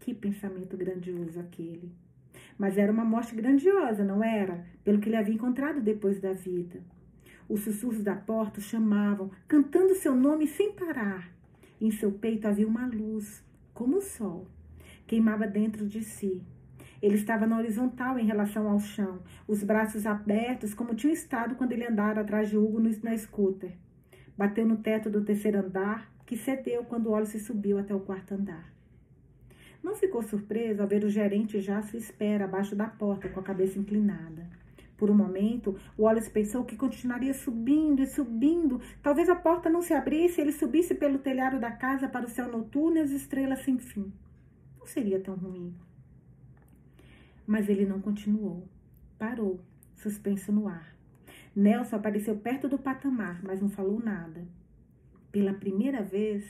Que pensamento grandioso aquele! Mas era uma morte grandiosa, não era? Pelo que ele havia encontrado depois da vida. Os sussurros da porta o chamavam, cantando seu nome sem parar. Em seu peito havia uma luz, como o sol, queimava dentro de si. Ele estava na horizontal em relação ao chão, os braços abertos, como tinham estado quando ele andara atrás de Hugo na scooter. Bateu no teto do terceiro andar, que cedeu quando se subiu até o quarto andar. Não ficou surpreso ao ver o gerente já à sua espera, abaixo da porta, com a cabeça inclinada. Por um momento, Wallace pensou que continuaria subindo e subindo. Talvez a porta não se abrisse e ele subisse pelo telhado da casa para o céu noturno e as estrelas sem fim. Não seria tão ruim. Mas ele não continuou. Parou, suspenso no ar. Nelson apareceu perto do patamar, mas não falou nada. Pela primeira vez,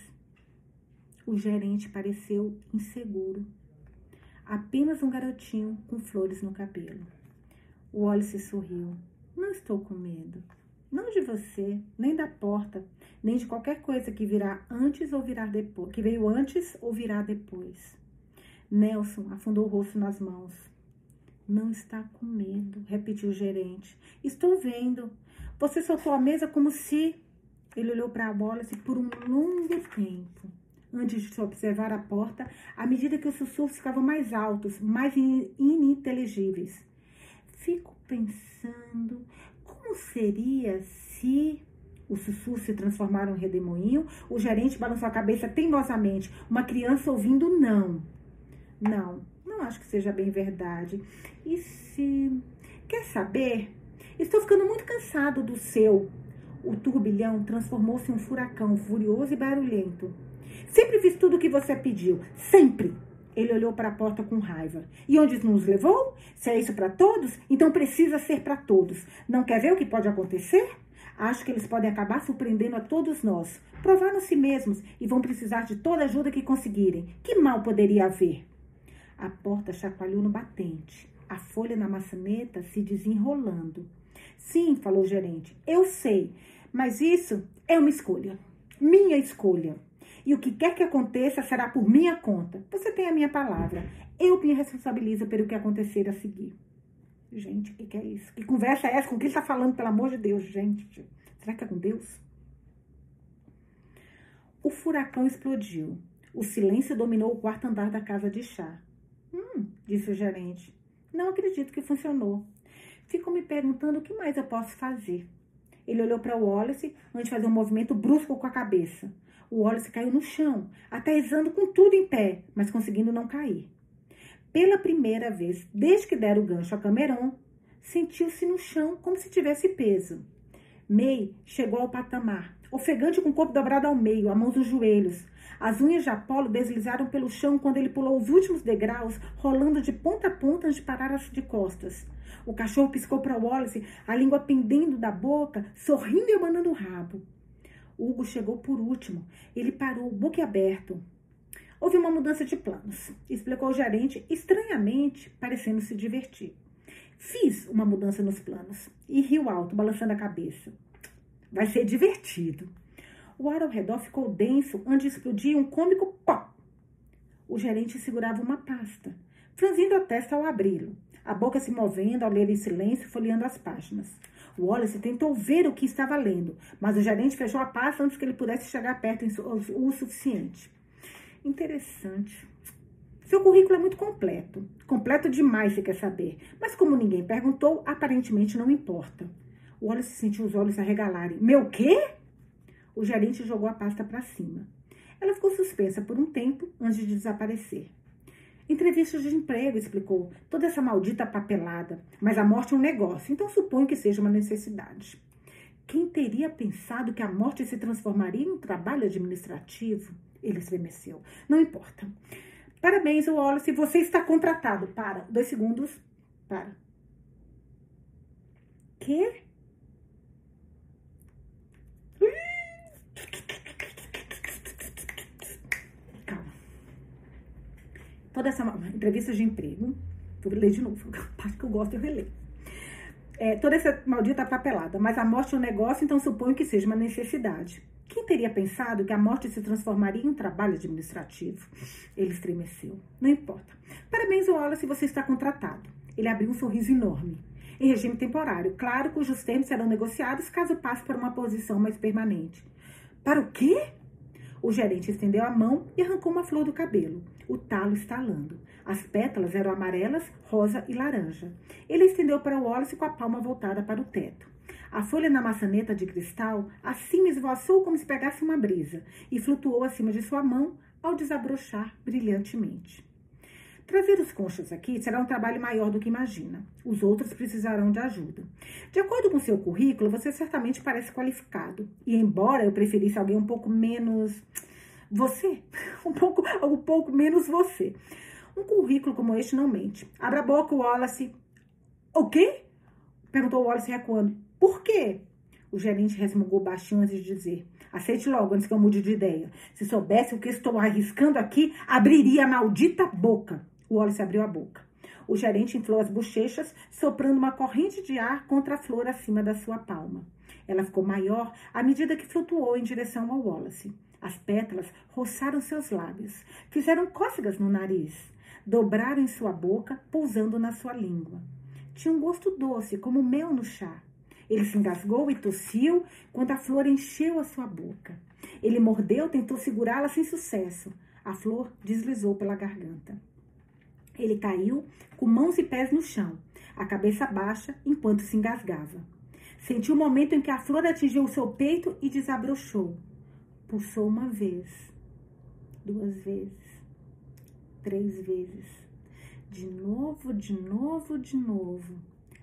o gerente pareceu inseguro. Apenas um garotinho com flores no cabelo. O Wallace sorriu. Não estou com medo. Não de você, nem da porta, nem de qualquer coisa que virá antes ou virá depois, que veio antes ou virá depois. Nelson afundou o rosto nas mãos. Não está com medo, repetiu o gerente. Estou vendo. Você soltou a mesa como se. Ele olhou para a Wallace por um longo tempo, antes de observar a porta, à medida que os sussurros ficavam mais altos, mais ininteligíveis. Fico pensando como seria se. Os sussurros se transformaram em redemoinho. O gerente balançou a cabeça teimosamente. Uma criança ouvindo não. Não, não acho que seja bem verdade. E se. Quer saber? Estou ficando muito cansado do seu. O turbilhão transformou-se em um furacão furioso e barulhento. Sempre fiz tudo o que você pediu. Sempre. Ele olhou para a porta com raiva. E onde nos levou? Se é isso para todos, então precisa ser para todos. Não quer ver o que pode acontecer? Acho que eles podem acabar surpreendendo a todos nós. Provaram si mesmos e vão precisar de toda a ajuda que conseguirem. Que mal poderia haver? A porta chacoalhou no batente. A folha na maçaneta se desenrolando. Sim, falou o gerente, eu sei, mas isso é uma escolha. Minha escolha. E o que quer que aconteça será por minha conta. Você tem a minha palavra. Eu me responsabilizo pelo que acontecer a seguir. Gente, o que, que, é isso? Que conversa é essa? Com quem está falando, pelo amor de Deus, gente? Será que é com Deus? O furacão explodiu. O silêncio dominou o quarto andar da casa de chá. Hum, disse o gerente. Não acredito que funcionou. Fico me perguntando o que mais eu posso fazer. Ele olhou para o Wallace antes de fazer um movimento brusco com a cabeça. O Wallace caiu no chão, até exando com tudo em pé, mas conseguindo não cair. Pela primeira vez, desde que deram o gancho a Cameron, sentiu-se no chão como se tivesse peso. May chegou ao patamar, ofegante com o corpo dobrado ao meio, a mãos nos joelhos, as unhas de Apolo deslizaram pelo chão quando ele pulou os últimos degraus, rolando de ponta a ponta antes de parar de costas. O cachorro piscou para Wallace, a língua pendendo da boca, sorrindo e abanando o rabo. Hugo chegou por último. Ele parou, boquiaberto. Houve uma mudança de planos, explicou o gerente, estranhamente, parecendo se divertir. Fiz uma mudança nos planos e riu alto, balançando a cabeça. Vai ser divertido. O ar ao redor ficou denso, onde explodia um cômico pó. O gerente segurava uma pasta, franzindo a testa ao abri-lo, a boca se movendo ao ler em silêncio, folheando as páginas. Wallace tentou ver o que estava lendo, mas o gerente fechou a pasta antes que ele pudesse chegar perto o suficiente. Interessante. Seu currículo é muito completo. Completo demais, se quer saber. Mas como ninguém perguntou, aparentemente não importa. Wallace sentiu os olhos arregalarem. Meu quê? O gerente jogou a pasta para cima. Ela ficou suspensa por um tempo antes de desaparecer. Entrevistas de emprego, explicou. Toda essa maldita papelada. Mas a morte é um negócio, então suponho que seja uma necessidade. Quem teria pensado que a morte se transformaria em um trabalho administrativo? Ele estremeceu. Não importa. Parabéns, Wallace. Você está contratado. Para. Dois segundos. Para. Que? Toda essa entrevista de emprego, vou ler de novo, a parte que eu gosto eu releio. É, toda essa maldita papelada, mas a morte é um negócio, então suponho que seja uma necessidade. Quem teria pensado que a morte se transformaria em um trabalho administrativo? Ele estremeceu. Não importa. Parabéns, Wallace, você está contratado. Ele abriu um sorriso enorme. Em regime temporário, claro, cujos termos serão negociados caso passe para uma posição mais permanente. Para o quê? O gerente estendeu a mão e arrancou uma flor do cabelo, o talo estalando. As pétalas eram amarelas, rosa e laranja. Ele estendeu para Wallace com a palma voltada para o teto. A folha na maçaneta de cristal assim esvoaçou como se pegasse uma brisa e flutuou acima de sua mão ao desabrochar brilhantemente. Trazer os conchas aqui será um trabalho maior do que imagina. Os outros precisarão de ajuda. De acordo com seu currículo, você certamente parece qualificado. E embora eu preferisse alguém um pouco menos você, um pouco, um pouco menos você. Um currículo como este não mente. Abra a boca, Wallace. O quê? Perguntou Wallace recuando. Por quê? O gerente resmungou baixinho antes de dizer. Aceite logo antes que eu mude de ideia. Se soubesse o que estou arriscando aqui, abriria a maldita boca. Wallace abriu a boca. O gerente inflou as bochechas, soprando uma corrente de ar contra a flor acima da sua palma. Ela ficou maior à medida que flutuou em direção ao Wallace. As pétalas roçaram seus lábios, fizeram cócegas no nariz. dobraram em sua boca, pousando na sua língua. Tinha um gosto doce, como mel no chá. Ele se engasgou e tossiu quando a flor encheu a sua boca. Ele mordeu, tentou segurá-la sem sucesso. A flor deslizou pela garganta. Ele caiu com mãos e pés no chão, a cabeça baixa, enquanto se engasgava. Sentiu o momento em que a flor atingiu o seu peito e desabrochou. Pulsou uma vez, duas vezes, três vezes. De novo, de novo, de novo.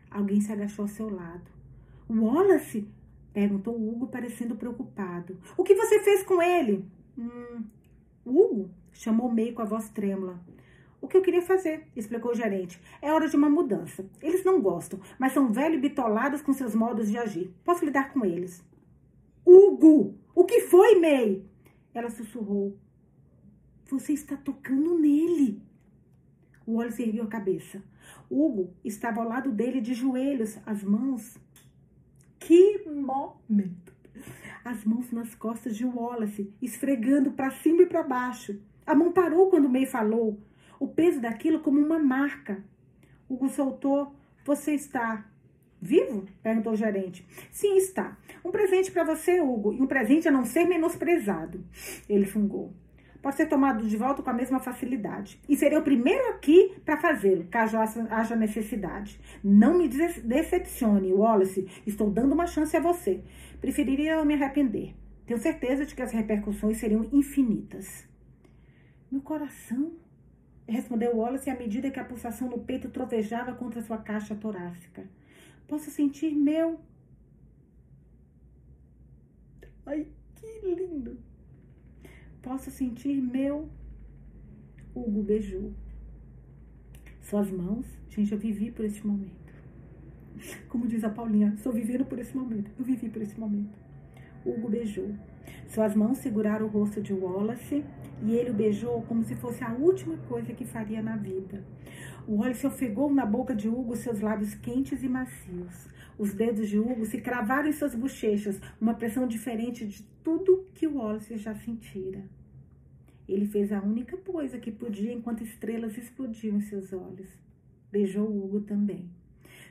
Alguém se agachou ao seu lado. Wallace? perguntou Hugo, parecendo preocupado. O que você fez com ele? Hum, Hugo? chamou May com a voz trêmula. O que eu queria fazer, explicou o gerente. É hora de uma mudança. Eles não gostam, mas são velhos e bitolados com seus modos de agir. Posso lidar com eles. Hugo! O que foi, May? Ela sussurrou. Você está tocando nele. O Wallace ergueu a cabeça. Hugo estava ao lado dele de joelhos, as mãos que momento! As mãos nas costas de Wallace, esfregando para cima e para baixo. A mão parou quando May falou. O peso daquilo como uma marca. Hugo soltou. Você está vivo? Perguntou o gerente. Sim, está. Um presente para você, Hugo, e um presente a não ser menosprezado. Ele fungou pode ser tomado de volta com a mesma facilidade. E serei o primeiro aqui para fazê-lo, caso haja necessidade. Não me decepcione, Wallace. Estou dando uma chance a você. Preferiria não me arrepender. Tenho certeza de que as repercussões seriam infinitas. Meu coração, respondeu Wallace à medida que a pulsação no peito trovejava contra sua caixa torácica. Posso sentir meu. Ai, que lindo! Posso sentir meu. Hugo beijou. Suas mãos. Gente, eu vivi por esse momento. Como diz a Paulinha, estou vivendo por esse momento. Eu vivi por esse momento. Hugo beijou. Suas mãos seguraram o rosto de Wallace e ele o beijou como se fosse a última coisa que faria na vida. O Wallace ofegou na boca de Hugo seus lábios quentes e macios. Os dedos de Hugo se cravaram em suas bochechas, uma pressão diferente de tudo que Wallace já sentira. Ele fez a única coisa que podia enquanto estrelas explodiam em seus olhos. Beijou Hugo também.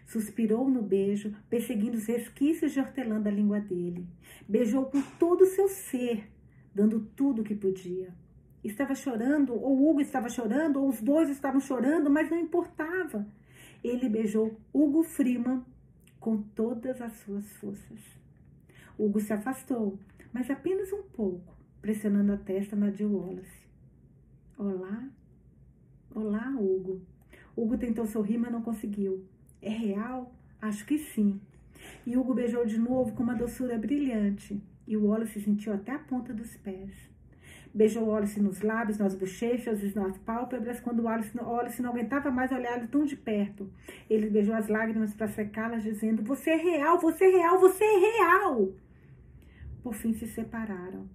Suspirou no beijo, perseguindo os resquícios de hortelã da língua dele. Beijou com todo o seu ser, dando tudo o que podia. Estava chorando, ou Hugo estava chorando, ou os dois estavam chorando, mas não importava. Ele beijou Hugo Freeman com todas as suas forças. Hugo se afastou, mas apenas um pouco, pressionando a testa na de Wallace. Olá? Olá, Hugo. Hugo tentou sorrir, mas não conseguiu. É real? Acho que sim. E Hugo beijou de novo com uma doçura brilhante. E o Wallace sentiu até a ponta dos pés. Beijou Wallace nos lábios, nas bochechas e nas pálpebras, quando Wallace, Wallace não aguentava mais olhá-lo tão de perto. Ele beijou as lágrimas para secá-las, dizendo: Você é real, você é real, você é real. Por fim se separaram.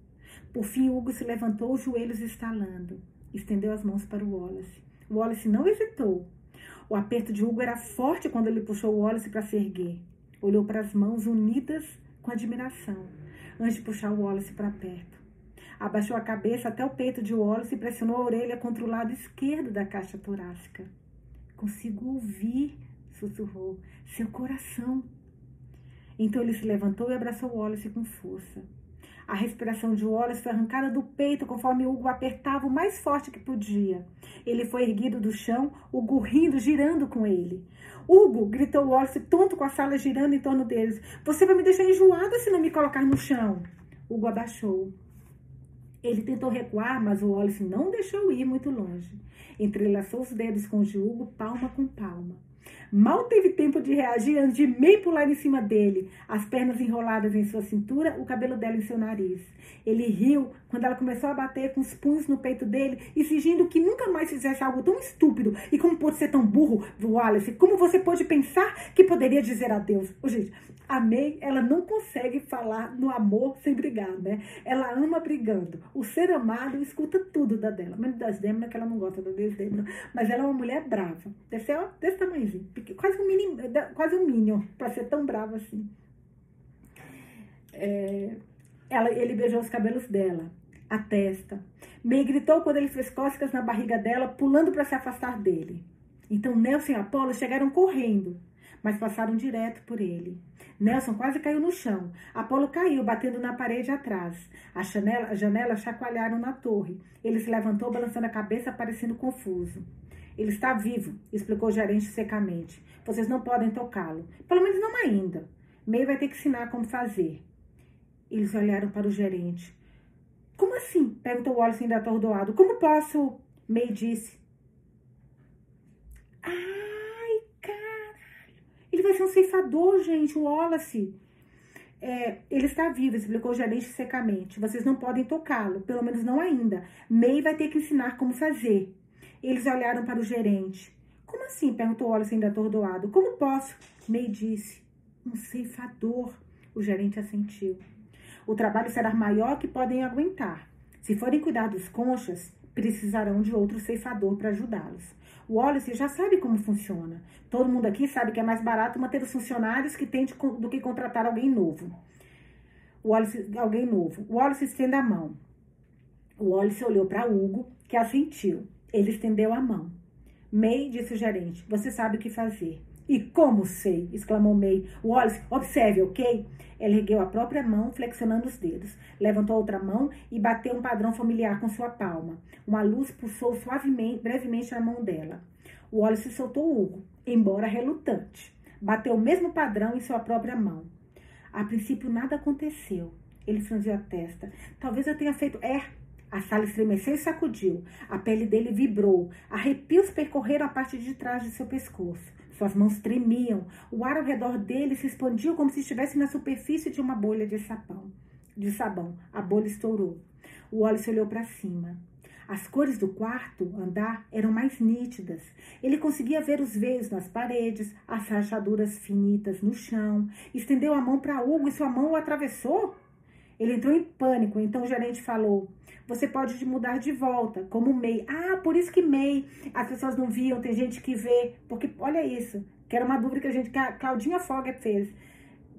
Por fim, Hugo se levantou, os joelhos estalando. Estendeu as mãos para o Wallace. Wallace não hesitou. O aperto de Hugo era forte quando ele puxou o Wallace para se erguer. Olhou para as mãos unidas com admiração, antes de puxar o Wallace para perto. Abaixou a cabeça até o peito de Wallace e pressionou a orelha contra o lado esquerdo da caixa torácica. Consigo ouvir, sussurrou, seu coração. Então ele se levantou e abraçou Wallace com força. A respiração de Wallace foi arrancada do peito conforme Hugo apertava o mais forte que podia. Ele foi erguido do chão, Hugo rindo, girando com ele. Hugo, gritou Wallace, tonto com a sala girando em torno deles. Você vai me deixar enjoada se não me colocar no chão. Hugo abaixou. Ele tentou recuar, mas o Wallace não deixou ir muito longe. Entrelaçou os dedos com o de Hugo, palma com palma. Mal teve tempo de reagir antes de meio pular em cima dele, as pernas enroladas em sua cintura, o cabelo dela em seu nariz. Ele riu quando ela começou a bater com os punhos no peito dele, exigindo que nunca mais fizesse algo tão estúpido. E como pôde ser tão burro, Wallace? Como você pôde pensar que poderia dizer adeus? Oh, gente, a May, ela não consegue falar no amor sem brigar, né? Ela ama brigando. O ser amado escuta tudo da dela. Menos das Débora, que ela não gosta da Desdemona. Mas ela é uma mulher brava. Deve ó, desse tamanhozinho. Quase um, mini, quase um minion, pra ser tão brava assim. É, ela, ele beijou os cabelos dela, a testa. May gritou quando ele fez cócegas na barriga dela, pulando para se afastar dele. Então Nelson e Apolo chegaram correndo, mas passaram direto por ele. Nelson quase caiu no chão. Apolo caiu, batendo na parede atrás. Janela, janelas chacoalharam na torre. Ele se levantou, balançando a cabeça, parecendo confuso. Ele está vivo, explicou o gerente secamente. Vocês não podem tocá-lo. Pelo menos não ainda. May vai ter que ensinar como fazer. Eles olharam para o gerente. Como assim? perguntou Wallace ainda atordoado. Como posso? May disse. Ai, caralho. Ele vai ser um ceifador, gente, o Wallace. É, ele está vivo, explicou o gerente secamente. Vocês não podem tocá-lo, pelo menos não ainda. May vai ter que ensinar como fazer. Eles olharam para o gerente. Como assim? perguntou Wallace ainda atordoado. Como posso? May disse. Um ceifador. O gerente assentiu. O trabalho será maior que podem aguentar. Se forem cuidar dos conchas, precisarão de outro ceifador para ajudá-los. O Wallace já sabe como funciona. Todo mundo aqui sabe que é mais barato manter os funcionários que tem de, do que contratar alguém novo. O Wallace, alguém novo. O Wallace estende a mão. O Wallace olhou para Hugo, que assentiu. Ele estendeu a mão. May, disse o gerente, você sabe o que fazer. E como sei? exclamou May. Wallace, observe, ok? Ela ergueu a própria mão, flexionando os dedos. Levantou a outra mão e bateu um padrão familiar com sua palma. Uma luz pulsou suavemente, brevemente na mão dela. Wallace soltou Hugo, embora relutante. Bateu o mesmo padrão em sua própria mão. A princípio, nada aconteceu. Ele franziu a testa. Talvez eu tenha feito. É, a sala estremeceu e sacudiu. A pele dele vibrou. Arrepios percorreram a parte de trás de seu pescoço. Suas mãos tremiam. O ar ao redor dele se expandiu como se estivesse na superfície de uma bolha de sabão. De sabão. A bolha estourou. O Wallace olhou para cima. As cores do quarto andar eram mais nítidas. Ele conseguia ver os veios nas paredes, as rachaduras finitas no chão. Estendeu a mão para Hugo e sua mão o atravessou. Ele entrou em pânico, então o gerente falou: Você pode mudar de volta, como MEI. Ah, por isso que MEI as pessoas não viam, tem gente que vê. Porque, olha isso, que era uma dúvida que a gente, que a Claudinha Fogger fez.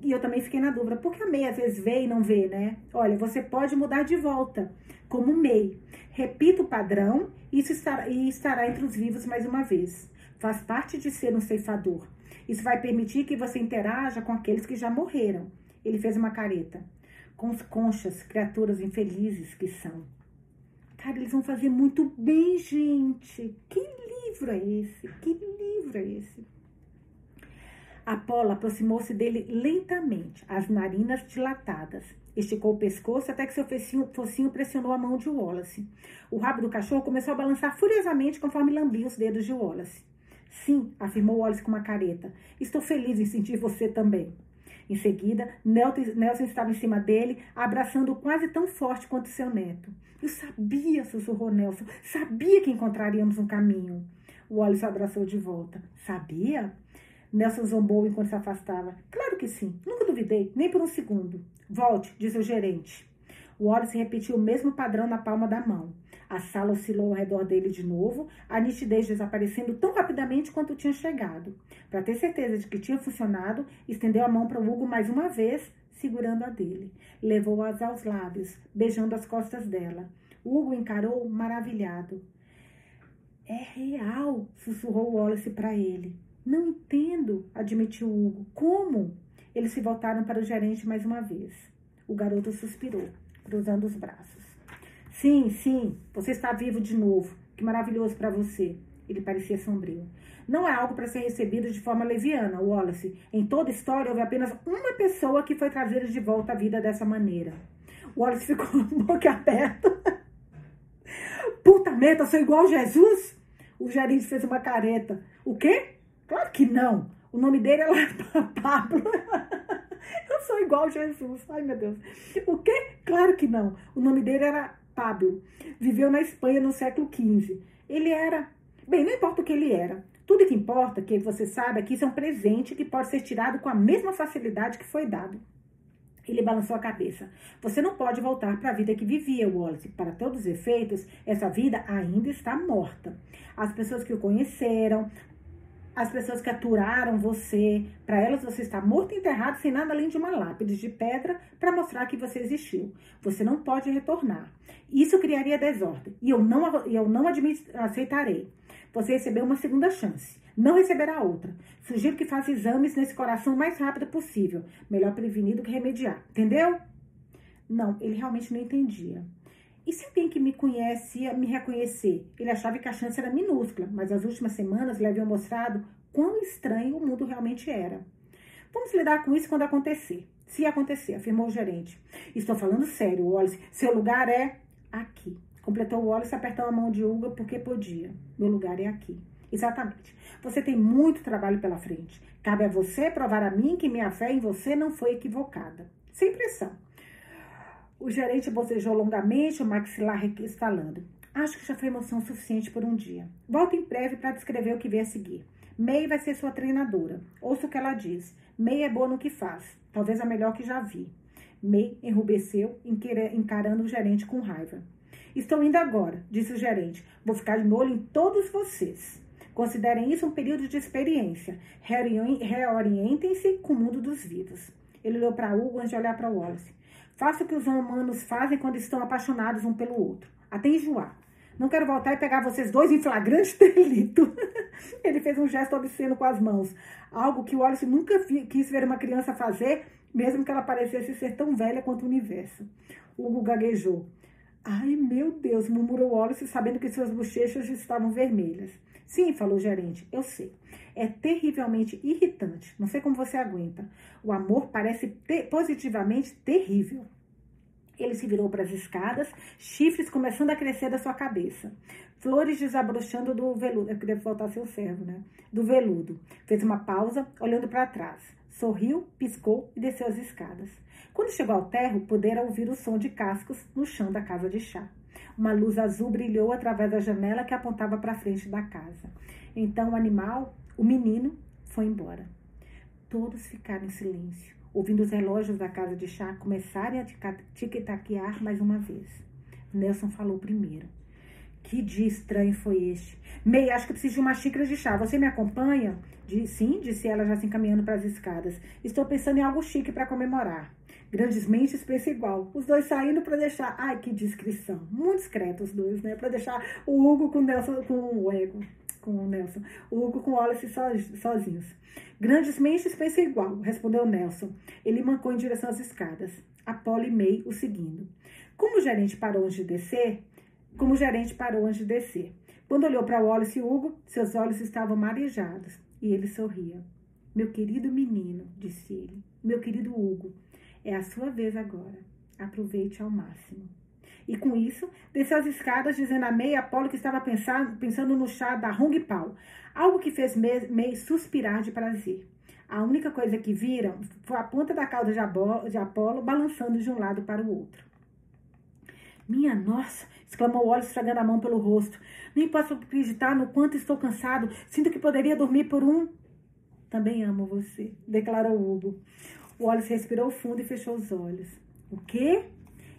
E eu também fiquei na dúvida, por que a MEI às vezes vê e não vê, né? Olha, você pode mudar de volta, como MEI. Repita o padrão isso estará, e estará entre os vivos mais uma vez. Faz parte de ser um ceifador. Isso vai permitir que você interaja com aqueles que já morreram. Ele fez uma careta com os conchas, criaturas infelizes que são. Cara, eles vão fazer muito bem, gente. Que livro é esse? Que livro é esse? Apolo aproximou-se dele lentamente, as narinas dilatadas. Esticou o pescoço até que seu focinho, focinho pressionou a mão de Wallace. O rabo do cachorro começou a balançar furiosamente conforme lambia os dedos de Wallace. Sim, afirmou Wallace com uma careta. Estou feliz em sentir você também. Em seguida, Nelson estava em cima dele, abraçando-o quase tão forte quanto seu neto. Eu sabia, sussurrou Nelson, sabia que encontraríamos um caminho. Wallace abraçou de volta. Sabia? Nelson zombou enquanto se afastava. Claro que sim, nunca duvidei, nem por um segundo. Volte, disse o gerente. Wallace repetiu o mesmo padrão na palma da mão. A sala oscilou ao redor dele de novo, a nitidez desaparecendo tão rapidamente quanto tinha chegado. Para ter certeza de que tinha funcionado, estendeu a mão para o Hugo mais uma vez, segurando a dele. Levou-as aos lábios, beijando as costas dela. Hugo encarou maravilhado. É real, sussurrou Wallace para ele. Não entendo, admitiu Hugo. Como? Eles se voltaram para o gerente mais uma vez. O garoto suspirou, cruzando os braços. Sim, sim, você está vivo de novo. Que maravilhoso para você. Ele parecia sombrio. Não é algo para ser recebido de forma leviana, Wallace. Em toda a história, houve apenas uma pessoa que foi trazida de volta à vida dessa maneira. Wallace ficou boca aberta. Puta merda, sou igual Jesus? O gerente fez uma careta. O quê? Claro que não. O nome dele é Pablo. Eu sou igual Jesus. Ai, meu Deus. O quê? Claro que não. O nome dele era Pablo. Viveu na Espanha no século XV. Ele era. Bem, não importa o que ele era. Tudo que importa, que você sabe, é que isso é um presente que pode ser tirado com a mesma facilidade que foi dado. Ele balançou a cabeça. Você não pode voltar para a vida que vivia, Wallace. Para todos os efeitos, essa vida ainda está morta. As pessoas que o conheceram, as pessoas que aturaram você, para elas você está morto e enterrado sem nada além de uma lápide de pedra para mostrar que você existiu. Você não pode retornar. Isso criaria desordem e eu não, eu não admit, aceitarei. Você recebeu uma segunda chance. Não receberá outra. Sugiro que faça exames nesse coração o mais rápido possível. Melhor prevenir do que remediar. Entendeu? Não, ele realmente não entendia. E se alguém que me conhece me reconhecer? Ele achava que a chance era minúscula, mas as últimas semanas lhe haviam mostrado quão estranho o mundo realmente era. Vamos lidar com isso quando acontecer. Se acontecer, afirmou o gerente. Estou falando sério, Wallace. Seu lugar é aqui. Completou Wallace apertando a mão de Hugo porque podia. Meu lugar é aqui. Exatamente. Você tem muito trabalho pela frente. Cabe a você provar a mim que minha fé em você não foi equivocada. Sem pressão. O gerente bocejou longamente, o maxilar estalando. Acho que já foi emoção suficiente por um dia. Volto em breve para descrever o que vem a seguir. May vai ser sua treinadora. Ouça o que ela diz. May é boa no que faz. Talvez a melhor que já vi. May enrubesceu, encarando o gerente com raiva. Estou indo agora, disse o gerente. Vou ficar de olho em todos vocês. Considerem isso um período de experiência. Reorientem-se com o mundo dos vivos. Ele olhou para Hugo antes de olhar para Wallace. Faça o que os humanos fazem quando estão apaixonados um pelo outro. Até enjoar. Não quero voltar e pegar vocês dois em flagrante delito. Ele fez um gesto obsceno com as mãos. Algo que o Wallace nunca quis ver uma criança fazer, mesmo que ela parecesse ser tão velha quanto o universo. Hugo gaguejou. Ai, meu Deus, murmurou Wallace, sabendo que suas bochechas estavam vermelhas. Sim, falou o gerente, eu sei. É terrivelmente irritante. Não sei como você aguenta. O amor parece positivamente terrível. Ele se virou para as escadas, chifres começando a crescer da sua cabeça. Flores desabrochando do veludo. Eu queria voltar a ser servo, né? Do veludo. Fez uma pausa, olhando para trás. Sorriu, piscou e desceu as escadas. Quando chegou ao terro, pudera ouvir o som de cascos no chão da casa de chá. Uma luz azul brilhou através da janela que apontava para a frente da casa. Então o animal, o menino, foi embora. Todos ficaram em silêncio, ouvindo os relógios da casa de chá começarem a tic-taquear mais uma vez. Nelson falou primeiro. Que dia estranho foi este. Mei, acho que preciso de uma xícara de chá. Você me acompanha? Sim, disse ela já se encaminhando para as escadas. Estou pensando em algo chique para comemorar. Grandes mentes pensam igual. Os dois saindo para deixar. Ai, que descrição. Muito discreto os dois, né? Para deixar o Hugo com Nelson, com o Ego, com o Nelson. O Hugo com Wallace sozinhos. Grandes mentes pensam igual, respondeu Nelson. Ele mancou em direção às escadas. Apolo e May o seguindo. Como o gerente parou antes de descer, como o gerente parou antes de descer. Quando olhou para Wallace e Hugo, seus olhos estavam marejados e ele sorria. Meu querido menino, disse ele, meu querido Hugo, é a sua vez agora. Aproveite ao máximo. E com isso, desceu as escadas dizendo a May e Apolo que estava pensando, pensando no chá da Hong Pao, algo que fez May suspirar de prazer. A única coisa que viram foi a ponta da cauda de Apolo balançando de um lado para o outro. Minha nossa! exclamou Wallace, esfregando a mão pelo rosto. Nem posso acreditar no quanto estou cansado. Sinto que poderia dormir por um. Também amo você, declarou Hugo. Wallace respirou fundo e fechou os olhos. O quê?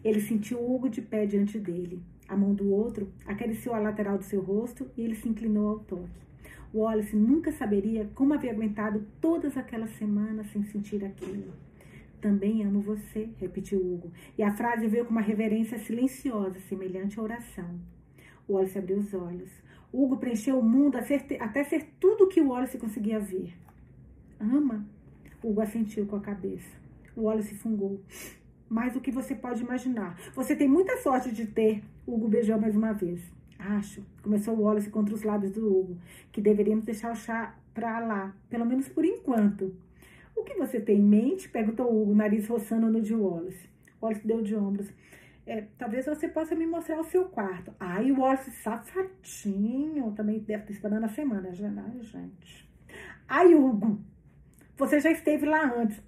Ele sentiu Hugo de pé diante dele. A mão do outro acariciou a lateral do seu rosto e ele se inclinou ao toque. Wallace nunca saberia como havia aguentado todas aquelas semanas sem sentir aquilo. Também amo você, repetiu Hugo, e a frase veio com uma reverência silenciosa, semelhante à oração. Wallace abriu os olhos. Hugo preencheu o mundo até ser tudo o que Wallace conseguia ver. Ama? Hugo assentiu com a cabeça. Wallace fungou. Mais do que você pode imaginar. Você tem muita sorte de ter. Hugo beijou mais uma vez. Acho, começou Wallace contra os lábios do Hugo, que deveríamos deixar o chá pra lá, pelo menos por enquanto. O que você tem em mente? Perguntou Hugo, nariz roçando no de Wallace. Wallace deu de ombros. É, talvez você possa me mostrar o seu quarto. Ai, o Wallace, safadinho. Também deve estar esperando a semana, Ai, gente. Ai, Hugo, você já esteve lá antes.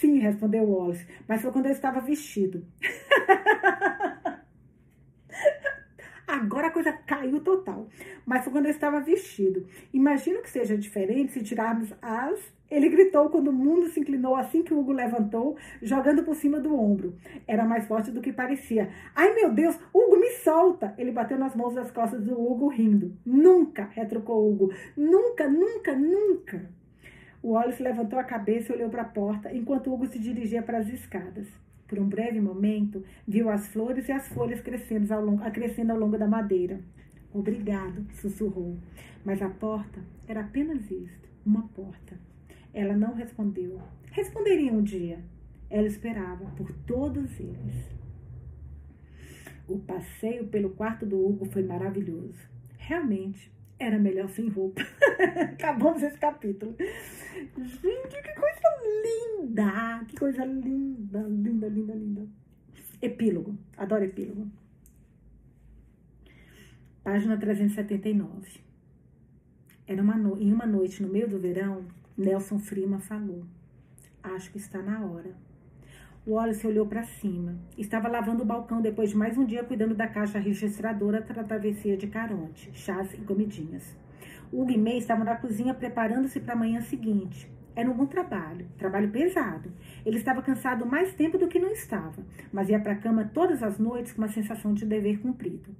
Sim, respondeu Wallace, mas foi quando eu estava vestido. Agora a coisa caiu total. Mas foi quando eu estava vestido. Imagino que seja diferente se tirarmos as. Ele gritou quando o mundo se inclinou assim que o Hugo levantou, jogando por cima do ombro. Era mais forte do que parecia. Ai meu Deus, Hugo, me solta! Ele bateu nas mãos das costas do Hugo, rindo. Nunca, retrucou Hugo. Nunca, nunca, nunca. O Wallace levantou a cabeça e olhou para a porta, enquanto Hugo se dirigia para as escadas. Por um breve momento, viu as flores e as folhas crescendo ao longo, crescendo ao longo da madeira. Obrigado, sussurrou. Mas a porta era apenas isto, uma porta. Ela não respondeu. Responderia um dia. Ela esperava por todos eles. O passeio pelo quarto do Hugo foi maravilhoso. Realmente, era melhor sem roupa. Acabamos esse capítulo. Gente, que coisa linda! Que coisa linda, linda, linda, linda. Epílogo. Adoro epílogo. Página 379. Era uma no... Em uma noite no meio do verão, Nelson Frima falou: Acho que está na hora. Wallace olhou para cima. Estava lavando o balcão depois de mais um dia cuidando da caixa registradora para a travessia de Caronte, chás e comidinhas. Hugo e May estavam na cozinha preparando-se para a manhã seguinte. Era um bom trabalho, trabalho pesado. Ele estava cansado mais tempo do que não estava, mas ia para a cama todas as noites com uma sensação de dever cumprido.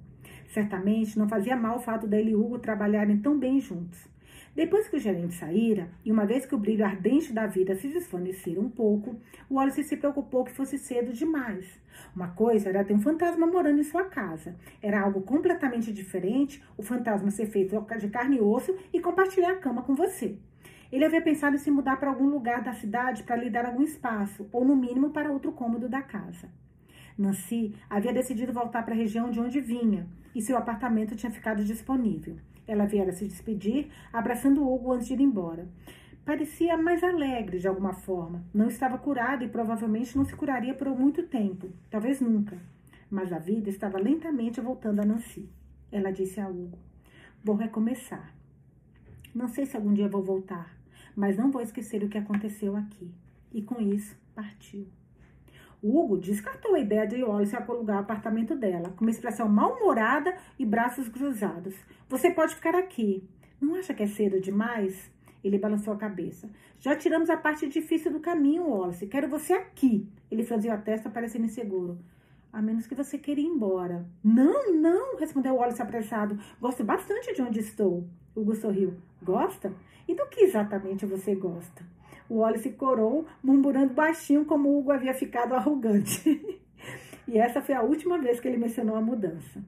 Certamente não fazia mal o fato dele e Hugo trabalharem tão bem juntos. Depois que o gerente saíra, e uma vez que o brilho ardente da vida se desvanecera um pouco, o Wallace se preocupou que fosse cedo demais. Uma coisa era ter um fantasma morando em sua casa. Era algo completamente diferente o fantasma ser feito de carne e osso e compartilhar a cama com você. Ele havia pensado em se mudar para algum lugar da cidade para lhe dar algum espaço, ou no mínimo para outro cômodo da casa. Nancy havia decidido voltar para a região de onde vinha, e seu apartamento tinha ficado disponível. Ela viera se despedir, abraçando Hugo antes de ir embora. Parecia mais alegre de alguma forma. Não estava curada e provavelmente não se curaria por muito tempo, talvez nunca. Mas a vida estava lentamente voltando a Nancy. Ela disse a Hugo: Vou recomeçar. Não sei se algum dia vou voltar, mas não vou esquecer o que aconteceu aqui. E com isso, partiu. Hugo descartou a ideia de Wallace alugar o apartamento dela, com uma expressão mal-humorada e braços cruzados. Você pode ficar aqui. Não acha que é cedo demais? Ele balançou a cabeça. Já tiramos a parte difícil do caminho, Wallace. Quero você aqui. Ele franziu a testa, parecendo inseguro. A menos que você queira ir embora. Não, não, respondeu Wallace apressado. Gosto bastante de onde estou. Hugo sorriu. Gosta? E do que exatamente você gosta? O Wallace corou, murmurando baixinho como Hugo havia ficado arrogante. e essa foi a última vez que ele mencionou a mudança.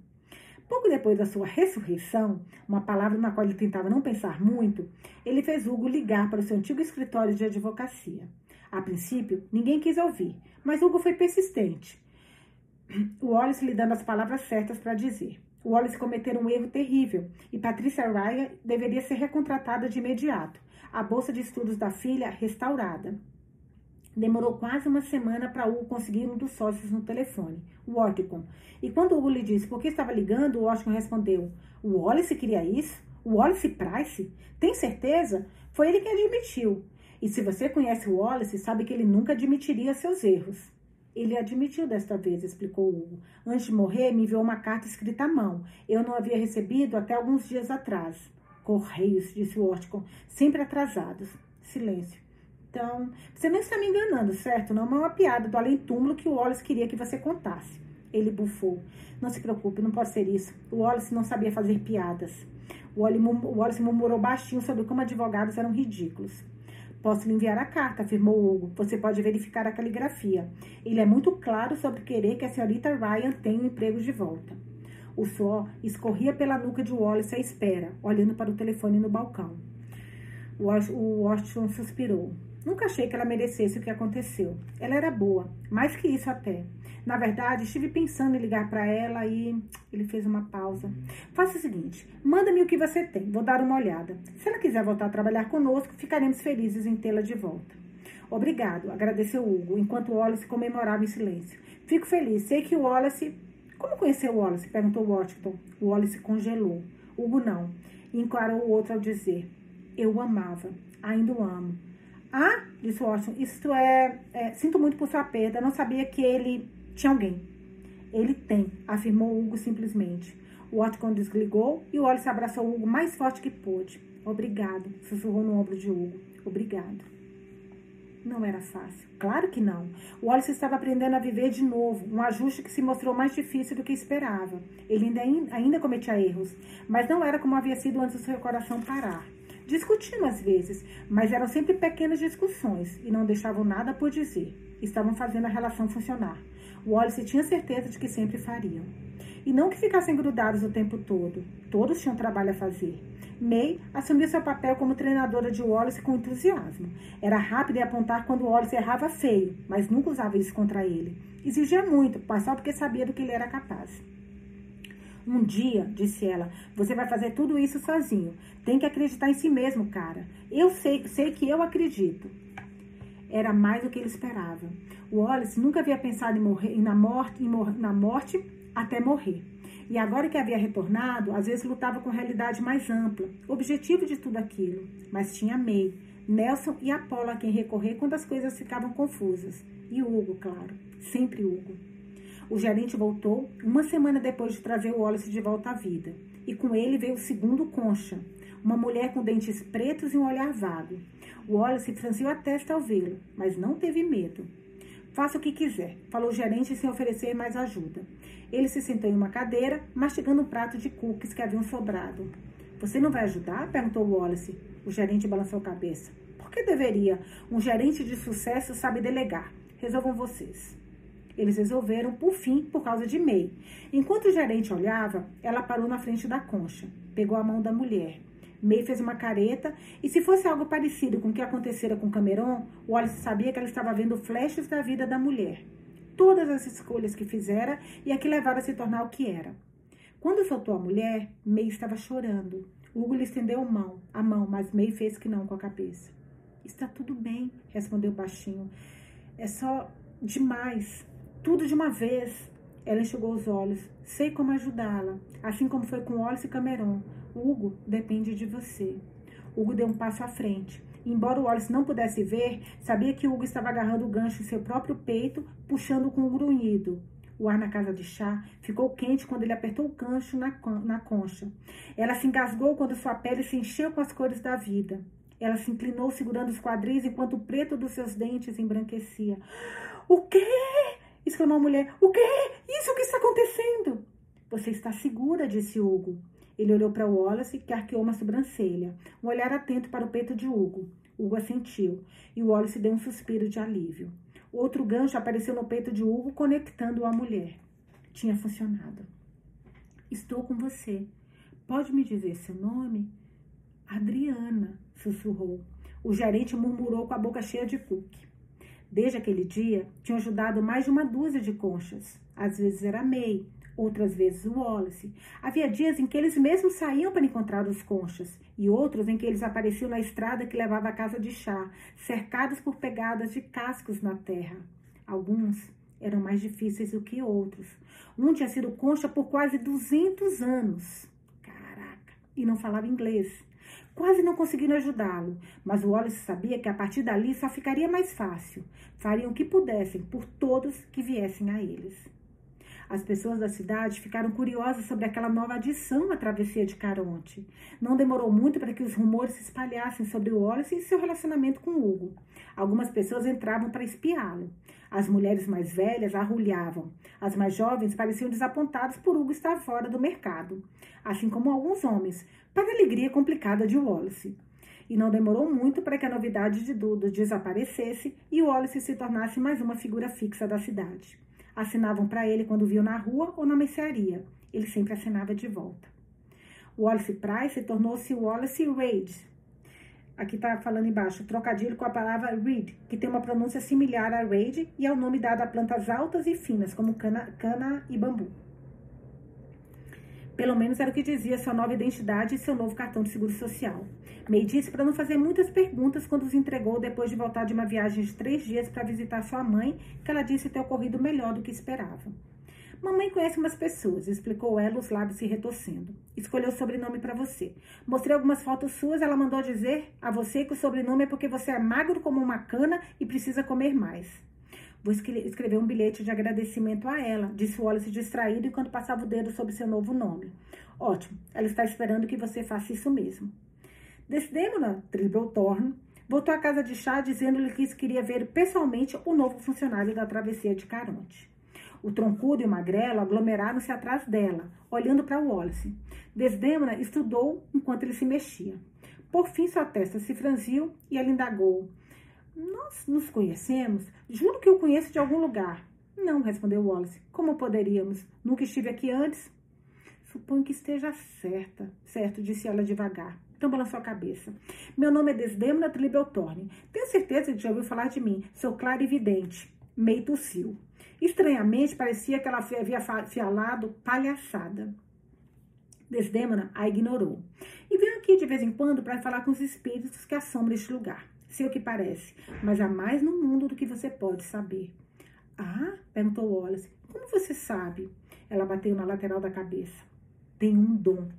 Pouco depois da sua ressurreição, uma palavra na qual ele tentava não pensar muito, ele fez Hugo ligar para o seu antigo escritório de advocacia. A princípio, ninguém quis ouvir, mas Hugo foi persistente. O Wallace lhe dando as palavras certas para dizer. O Wallace cometeu um erro terrível e Patrícia Ryan deveria ser recontratada de imediato a bolsa de estudos da filha restaurada. Demorou quase uma semana para Hugo conseguir um dos sócios no telefone, o Orticon. E quando Hugo lhe disse por que estava ligando, o Orticon respondeu: O Wallace queria isso? O Wallace Price? Tem certeza? Foi ele que admitiu. E se você conhece o Wallace, sabe que ele nunca admitiria seus erros. Ele admitiu desta vez, explicou Hugo. Antes de morrer, me enviou uma carta escrita à mão. Eu não havia recebido até alguns dias atrás. Correios, disse Orticon, sempre atrasados. Silêncio. Então, você não está me enganando, certo? Não é uma piada do além-túmulo que o Wallace queria que você contasse. Ele bufou. Não se preocupe, não pode ser isso. O Wallace não sabia fazer piadas. O Wallace murmurou baixinho sobre como advogados eram ridículos. Posso lhe enviar a carta, afirmou Hugo. Você pode verificar a caligrafia. Ele é muito claro sobre querer que a senhorita Ryan tenha o um emprego de volta. O suor escorria pela nuca de Wallace à espera, olhando para o telefone no balcão. O Washington suspirou. Nunca achei que ela merecesse o que aconteceu. Ela era boa, mais que isso até. Na verdade, estive pensando em ligar para ela e ele fez uma pausa. Faça o seguinte: manda-me o que você tem, vou dar uma olhada. Se ela quiser voltar a trabalhar conosco, ficaremos felizes em tê-la de volta. Obrigado, agradeceu Hugo, enquanto Wallace comemorava em silêncio. Fico feliz, sei que o Wallace como conheceu o Wallace? Perguntou Washington. O Wallace congelou. Hugo não. E encarou o outro ao dizer: Eu o amava. Ainda o amo. Ah, disse Washington, isto é, é. Sinto muito por sua perda. Não sabia que ele tinha alguém. Ele tem, afirmou Hugo simplesmente. O desligou e o Wallace abraçou Hugo mais forte que pôde. Obrigado, sussurrou no ombro de Hugo. Obrigado. Não era fácil. Claro que não. O Wallace estava aprendendo a viver de novo, um ajuste que se mostrou mais difícil do que esperava. Ele ainda, ainda cometia erros, mas não era como havia sido antes do seu coração parar. Discutiam às vezes, mas eram sempre pequenas discussões e não deixavam nada por dizer. Estavam fazendo a relação funcionar. O Wallace tinha certeza de que sempre fariam. E não que ficassem grudados o tempo todo. Todos tinham trabalho a fazer. May assumiu seu papel como treinadora de Wallace com entusiasmo. Era rápida em apontar quando Wallace errava feio, mas nunca usava isso contra ele. Exigia muito, mas só porque sabia do que ele era capaz. Um dia, disse ela, você vai fazer tudo isso sozinho. Tem que acreditar em si mesmo, cara. Eu sei, sei que eu acredito. Era mais do que ele esperava. Wallace nunca havia pensado em morrer, na morte, na morte até morrer. E agora que havia retornado, às vezes lutava com realidade mais ampla, objetivo de tudo aquilo. Mas tinha May, Nelson e Apolo a quem recorrer quando as coisas ficavam confusas. E Hugo, claro, sempre Hugo. O gerente voltou uma semana depois de trazer o Wallace de volta à vida. E com ele veio o segundo concha, uma mulher com dentes pretos e um olhar vago. O Wallace franziu a testa ao vê-lo, mas não teve medo. Faça o que quiser, falou o gerente sem oferecer mais ajuda. Ele se sentou em uma cadeira, mastigando um prato de cookies que haviam sobrado. Você não vai ajudar? perguntou Wallace. O gerente balançou a cabeça. Por que deveria? Um gerente de sucesso sabe delegar. Resolvam vocês. Eles resolveram, por fim, por causa de May. Enquanto o gerente olhava, ela parou na frente da concha, pegou a mão da mulher. May fez uma careta, e se fosse algo parecido com o que acontecera com Cameron, Wallace sabia que ela estava vendo flashes da vida da mulher. Todas as escolhas que fizera e a que levaram a se tornar o que era. Quando soltou a mulher, May estava chorando. Hugo lhe estendeu a mão, a mão, mas May fez que não com a cabeça. Está tudo bem, respondeu baixinho. É só demais. Tudo de uma vez. Ela enxugou os olhos. Sei como ajudá-la, assim como foi com Wallace e Cameron. Hugo depende de você. Hugo deu um passo à frente. Embora Wallace não pudesse ver, sabia que Hugo estava agarrando o gancho em seu próprio peito, puxando com um grunhido. O ar na casa de chá ficou quente quando ele apertou o gancho na, na concha. Ela se engasgou quando sua pele se encheu com as cores da vida. Ela se inclinou segurando os quadris enquanto o preto dos seus dentes embranquecia. O quê? exclamou a mulher. O quê? Isso que está acontecendo? Você está segura, disse Hugo. Ele olhou para Wallace, que arqueou uma sobrancelha, um olhar atento para o peito de Hugo. Hugo assentiu, e Wallace deu um suspiro de alívio. Outro gancho apareceu no peito de Hugo, conectando-o à mulher. Tinha funcionado. Estou com você. Pode me dizer seu nome? Adriana, sussurrou. O gerente murmurou com a boca cheia de cookie. Desde aquele dia, tinham ajudado mais de uma dúzia de conchas. Às vezes era May, outras vezes o Wallace. Havia dias em que eles mesmos saíam para encontrar os conchas, e outros em que eles apareciam na estrada que levava à casa de chá, cercados por pegadas de cascos na terra. Alguns eram mais difíceis do que outros. Um tinha sido concha por quase 200 anos. Caraca! E não falava inglês. Quase não conseguiram ajudá-lo, mas o Wallace sabia que a partir dali só ficaria mais fácil. Fariam o que pudessem por todos que viessem a eles. As pessoas da cidade ficaram curiosas sobre aquela nova adição à travessia de Caronte. Não demorou muito para que os rumores se espalhassem sobre o Wallace e seu relacionamento com Hugo. Algumas pessoas entravam para espiá-lo. As mulheres mais velhas arrulhavam. As mais jovens pareciam desapontadas por Hugo estar fora do mercado, assim como alguns homens, para a alegria complicada de Wallace. E não demorou muito para que a novidade de Dudo desaparecesse e Wallace se tornasse mais uma figura fixa da cidade. Assinavam para ele quando viam na rua ou na mercearia. Ele sempre assinava de volta. Wallace Price tornou-se Wallace Reid. Aqui está falando embaixo, trocadilho com a palavra reed, que tem uma pronúncia similar a reid e é o nome dado a plantas altas e finas, como cana, cana e bambu. Pelo menos era o que dizia sua nova identidade e seu novo cartão de seguro social. May disse para não fazer muitas perguntas quando os entregou depois de voltar de uma viagem de três dias para visitar sua mãe, que ela disse ter ocorrido melhor do que esperava. Mamãe conhece umas pessoas, explicou ela, os lábios se retorcendo. Escolheu o sobrenome para você. Mostrei algumas fotos suas, ela mandou dizer a você que o sobrenome é porque você é magro como uma cana e precisa comer mais. Vou escrever um bilhete de agradecimento a ela, disse Wallace distraído enquanto passava o dedo sobre seu novo nome. Ótimo, ela está esperando que você faça isso mesmo. Desdemona Thorn voltou à casa de chá dizendo-lhe que queria ver pessoalmente o novo funcionário da travessia de Caronte. O troncudo e o magrelo aglomeraram-se atrás dela, olhando para Wallace. Desdemona estudou enquanto ele se mexia. Por fim, sua testa se franziu e ela indagou. Nós nos conhecemos? Juro que eu conheço de algum lugar. Não, respondeu Wallace. Como poderíamos? Nunca estive aqui antes. Suponho que esteja certa, certo, disse ela devagar. Então balançou a cabeça. Meu nome é Desdemona Tribeltorne. Tenho certeza que já ouviu falar de mim. Sou clara e vidente. Meio tossiu. Estranhamente, parecia que ela havia falado palhaçada. Desdemona a ignorou. E veio aqui de vez em quando para falar com os espíritos que assombram este lugar. Sei o que parece, mas há mais no mundo do que você pode saber. Ah? perguntou Wallace. Como você sabe? Ela bateu na lateral da cabeça. Tem um dom.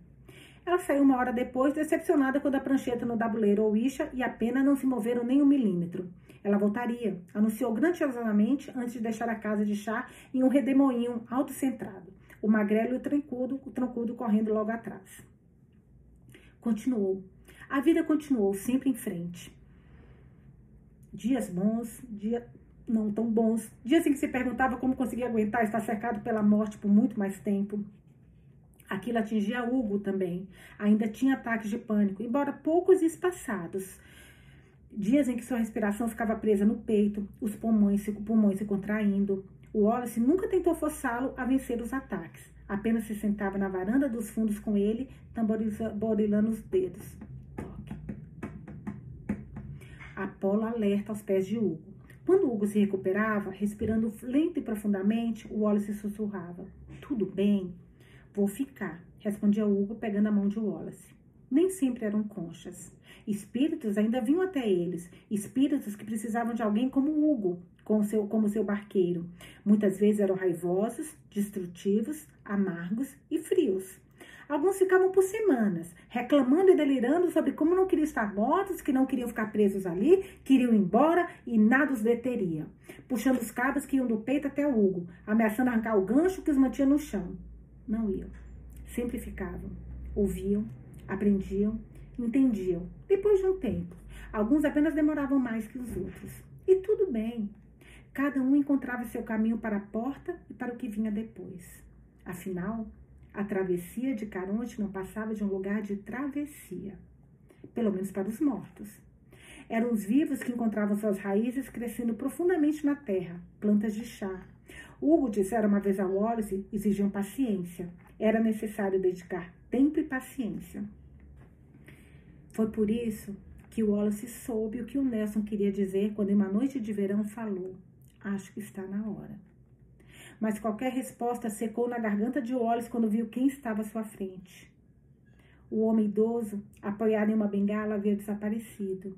Ela saiu uma hora depois, decepcionada quando a prancheta no tabuleiro ou isha e a pena não se moveram nem um milímetro. Ela voltaria, anunciou grandiosamente antes de deixar a casa de chá em um redemoinho autocentrado. O magrelo e o trancudo, o trancudo correndo logo atrás. Continuou. A vida continuou sempre em frente. Dias bons, dias não tão bons, dias em que se perguntava como conseguia aguentar estar cercado pela morte por muito mais tempo. Aquilo atingia Hugo também. Ainda tinha ataques de pânico, embora poucos e espaçados. Dias em que sua respiração ficava presa no peito, os pulmões se, pulmões se contraindo. O Wallace nunca tentou forçá-lo a vencer os ataques. Apenas se sentava na varanda dos fundos com ele, tamborilando os dedos. Apolo alerta aos pés de Hugo. Quando Hugo se recuperava, respirando lento e profundamente, o Wallace sussurrava: Tudo bem? Vou ficar, respondia Hugo, pegando a mão de Wallace. Nem sempre eram conchas. Espíritos ainda vinham até eles, espíritos que precisavam de alguém como Hugo, seu, como seu barqueiro. Muitas vezes eram raivosos, destrutivos, amargos e frios. Alguns ficavam por semanas, reclamando e delirando sobre como não queriam estar mortos, que não queriam ficar presos ali, queriam ir embora e nada os deteria. Puxando os cabos que iam do peito até o Hugo, ameaçando arrancar o gancho que os mantinha no chão. Não iam. Sempre ficavam. Ouviam, aprendiam, entendiam. Depois de um tempo. Alguns apenas demoravam mais que os outros. E tudo bem. Cada um encontrava seu caminho para a porta e para o que vinha depois. Afinal, a travessia de Caronte não passava de um lugar de travessia, pelo menos para os mortos. Eram os vivos que encontravam suas raízes crescendo profundamente na terra, plantas de chá. Hugo dissera uma vez a Wallace, exigiam paciência. Era necessário dedicar tempo e paciência. Foi por isso que Wallace soube o que o Nelson queria dizer quando, em uma noite de verão, falou: Acho que está na hora mas qualquer resposta secou na garganta de Wallace quando viu quem estava à sua frente. O homem idoso, apoiado em uma bengala, havia desaparecido.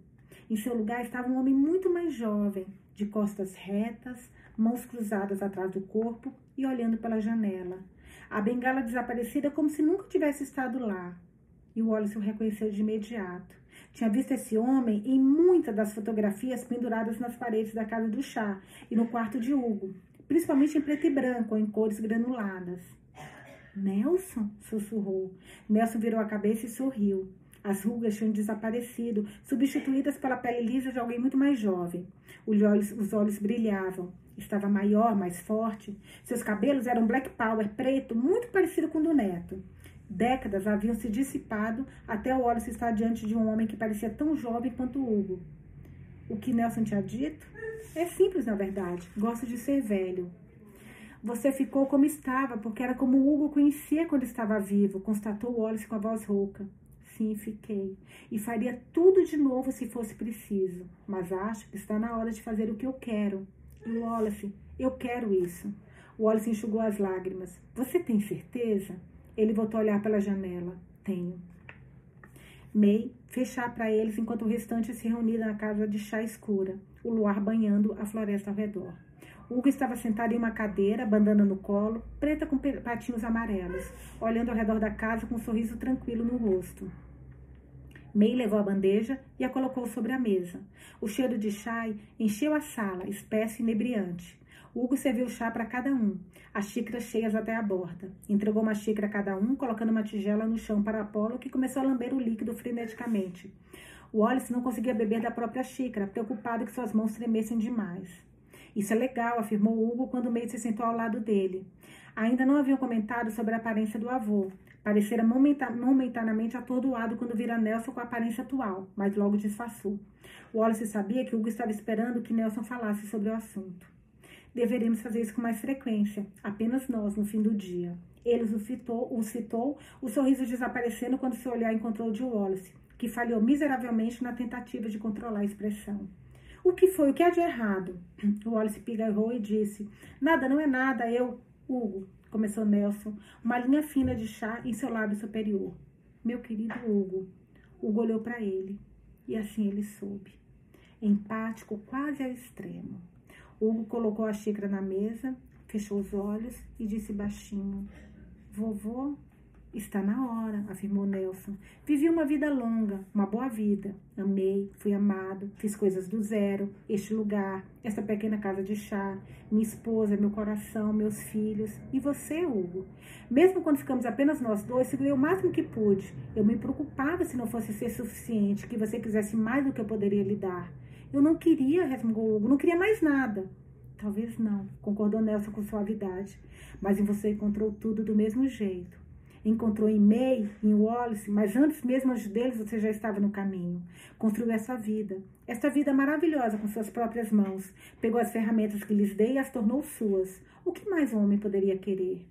Em seu lugar estava um homem muito mais jovem, de costas retas, mãos cruzadas atrás do corpo e olhando pela janela. A bengala desaparecida como se nunca tivesse estado lá. E Wallace o reconheceu de imediato. Tinha visto esse homem em muitas das fotografias penduradas nas paredes da casa do chá e no quarto de Hugo principalmente em preto e branco, em cores granuladas. Nelson? sussurrou. Nelson virou a cabeça e sorriu. As rugas tinham desaparecido, substituídas pela pele lisa de alguém muito mais jovem. Os olhos, os olhos brilhavam. Estava maior, mais forte. Seus cabelos eram black power, preto, muito parecido com o do neto. Décadas haviam se dissipado até o Wallace estar diante de um homem que parecia tão jovem quanto Hugo. O que Nelson tinha dito? É simples, na verdade. Gosto de ser velho. Você ficou como estava, porque era como Hugo conhecia quando estava vivo, constatou Wallace com a voz rouca. Sim, fiquei. E faria tudo de novo se fosse preciso. Mas acho que está na hora de fazer o que eu quero. E Wallace, eu quero isso. Wallace enxugou as lágrimas. Você tem certeza? Ele voltou a olhar pela janela. Tenho. May fechar para eles enquanto o restante se reunia na casa de chá escura, o luar banhando a floresta ao redor. Hugo estava sentado em uma cadeira, bandana no colo, preta com patinhos amarelos, olhando ao redor da casa com um sorriso tranquilo no rosto. May levou a bandeja e a colocou sobre a mesa. O cheiro de chá encheu a sala, espécie e inebriante. Hugo serviu chá para cada um, as xícaras cheias até a borda. Entregou uma xícara a cada um, colocando uma tigela no chão para Apolo, que começou a lamber o líquido freneticamente. Wallace não conseguia beber da própria xícara, preocupado que suas mãos tremessem demais. Isso é legal, afirmou Hugo quando May se sentou ao lado dele. Ainda não haviam comentado sobre a aparência do avô. Parecera momentaneamente atordoado quando vira Nelson com a aparência atual, mas logo disfarçou. Wallace sabia que Hugo estava esperando que Nelson falasse sobre o assunto. Deveríamos fazer isso com mais frequência, apenas nós, no fim do dia. Ele o citou, o citou, o sorriso desaparecendo quando seu olhar encontrou o de Wallace, que falhou miseravelmente na tentativa de controlar a expressão. O que foi? O que é de errado? O Wallace pigarrou e disse: Nada, não é nada, eu, Hugo, começou Nelson, uma linha fina de chá em seu lábio superior. Meu querido Hugo. Hugo olhou para ele e assim ele soube. Empático quase ao extremo. Hugo colocou a xícara na mesa, fechou os olhos e disse baixinho: Vovô, Está na hora, afirmou Nelson. Vivi uma vida longa, uma boa vida. Amei, fui amado, fiz coisas do zero, este lugar, essa pequena casa de chá, minha esposa, meu coração, meus filhos e você, Hugo. Mesmo quando ficamos apenas nós dois, segurei o máximo que pude. Eu me preocupava se não fosse ser suficiente, que você quisesse mais do que eu poderia lhe dar. Eu não queria, resmungou Hugo, não queria mais nada. Talvez não, concordou Nelson com suavidade. Mas em você encontrou tudo do mesmo jeito encontrou em May, em Wallace, mas antes mesmo deles você já estava no caminho. Construiu essa vida, esta vida maravilhosa com suas próprias mãos. Pegou as ferramentas que lhes dei e as tornou suas. O que mais um homem poderia querer?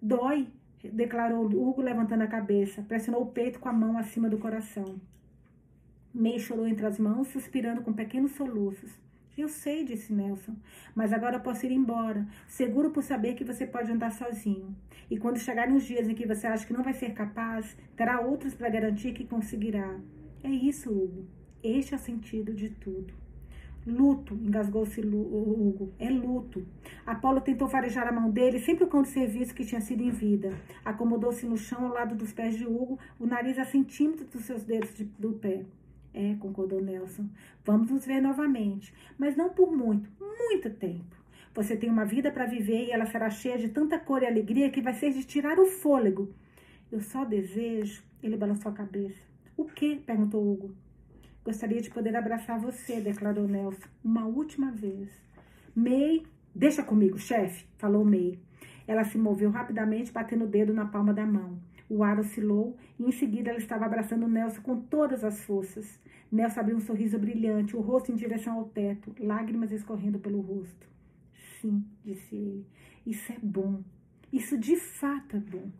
Dói, declarou Hugo levantando a cabeça, pressionou o peito com a mão acima do coração. May chorou entre as mãos, suspirando com pequenos soluços. Eu sei, disse Nelson, mas agora posso ir embora, seguro por saber que você pode andar sozinho. E quando chegarem os dias em que você acha que não vai ser capaz, terá outros para garantir que conseguirá. É isso, Hugo. Este é o sentido de tudo. Luto, engasgou-se Hugo. É luto. Apolo tentou farejar a mão dele sempre o serviço que tinha sido em vida. Acomodou-se no chão ao lado dos pés de Hugo, o nariz a centímetros dos seus dedos de, do pé. É, concordou Nelson. Vamos nos ver novamente, mas não por muito, muito tempo. Você tem uma vida para viver e ela será cheia de tanta cor e alegria que vai ser de tirar o fôlego. Eu só desejo. Ele balançou a cabeça. O que? perguntou Hugo. Gostaria de poder abraçar você, declarou Nelson, uma última vez. May, deixa comigo, chefe, falou May. Ela se moveu rapidamente, batendo o dedo na palma da mão. O ar oscilou e em seguida ela estava abraçando Nelson com todas as forças. Nelson abriu um sorriso brilhante, o rosto em direção ao teto, lágrimas escorrendo pelo rosto. Sim, disse ele, isso é bom. Isso de fato é bom.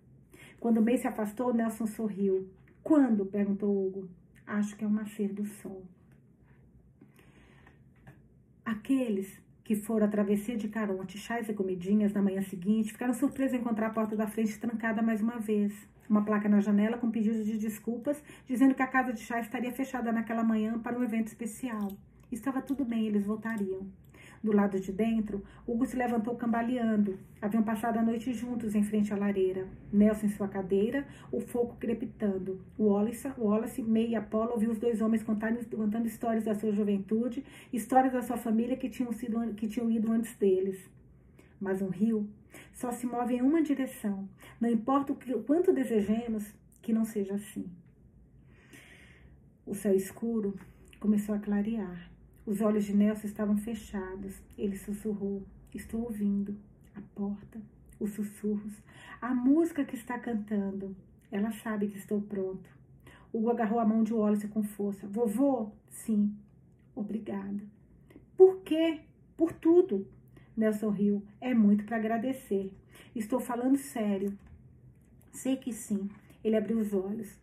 Quando May se afastou, Nelson sorriu. Quando? perguntou Hugo. Acho que é o nascer do sol. Aqueles que foram a travessia de Caronte, chás e comidinhas na manhã seguinte, ficaram surpresos em encontrar a porta da frente trancada mais uma vez uma placa na janela com pedidos de desculpas, dizendo que a casa de chá estaria fechada naquela manhã para um evento especial. Estava tudo bem, eles voltariam. Do lado de dentro, Hugo se levantou cambaleando. Haviam passado a noite juntos em frente à lareira. Nelson em sua cadeira, o fogo crepitando. Wallace, Wallace May e Apollo ouviu os dois homens contando, contando histórias da sua juventude, histórias da sua família que tinham, sido, que tinham ido antes deles. Mas um rio só se move em uma direção. Não importa o, que, o quanto desejemos que não seja assim. O céu escuro começou a clarear. Os olhos de Nelson estavam fechados. Ele sussurrou: Estou ouvindo a porta, os sussurros, a música que está cantando. Ela sabe que estou pronto. Hugo agarrou a mão de Wallace com força. Vovô? Sim. Obrigada. Por quê? Por tudo. Nelson riu. É muito para agradecer. Estou falando sério. Sei que sim. Ele abriu os olhos.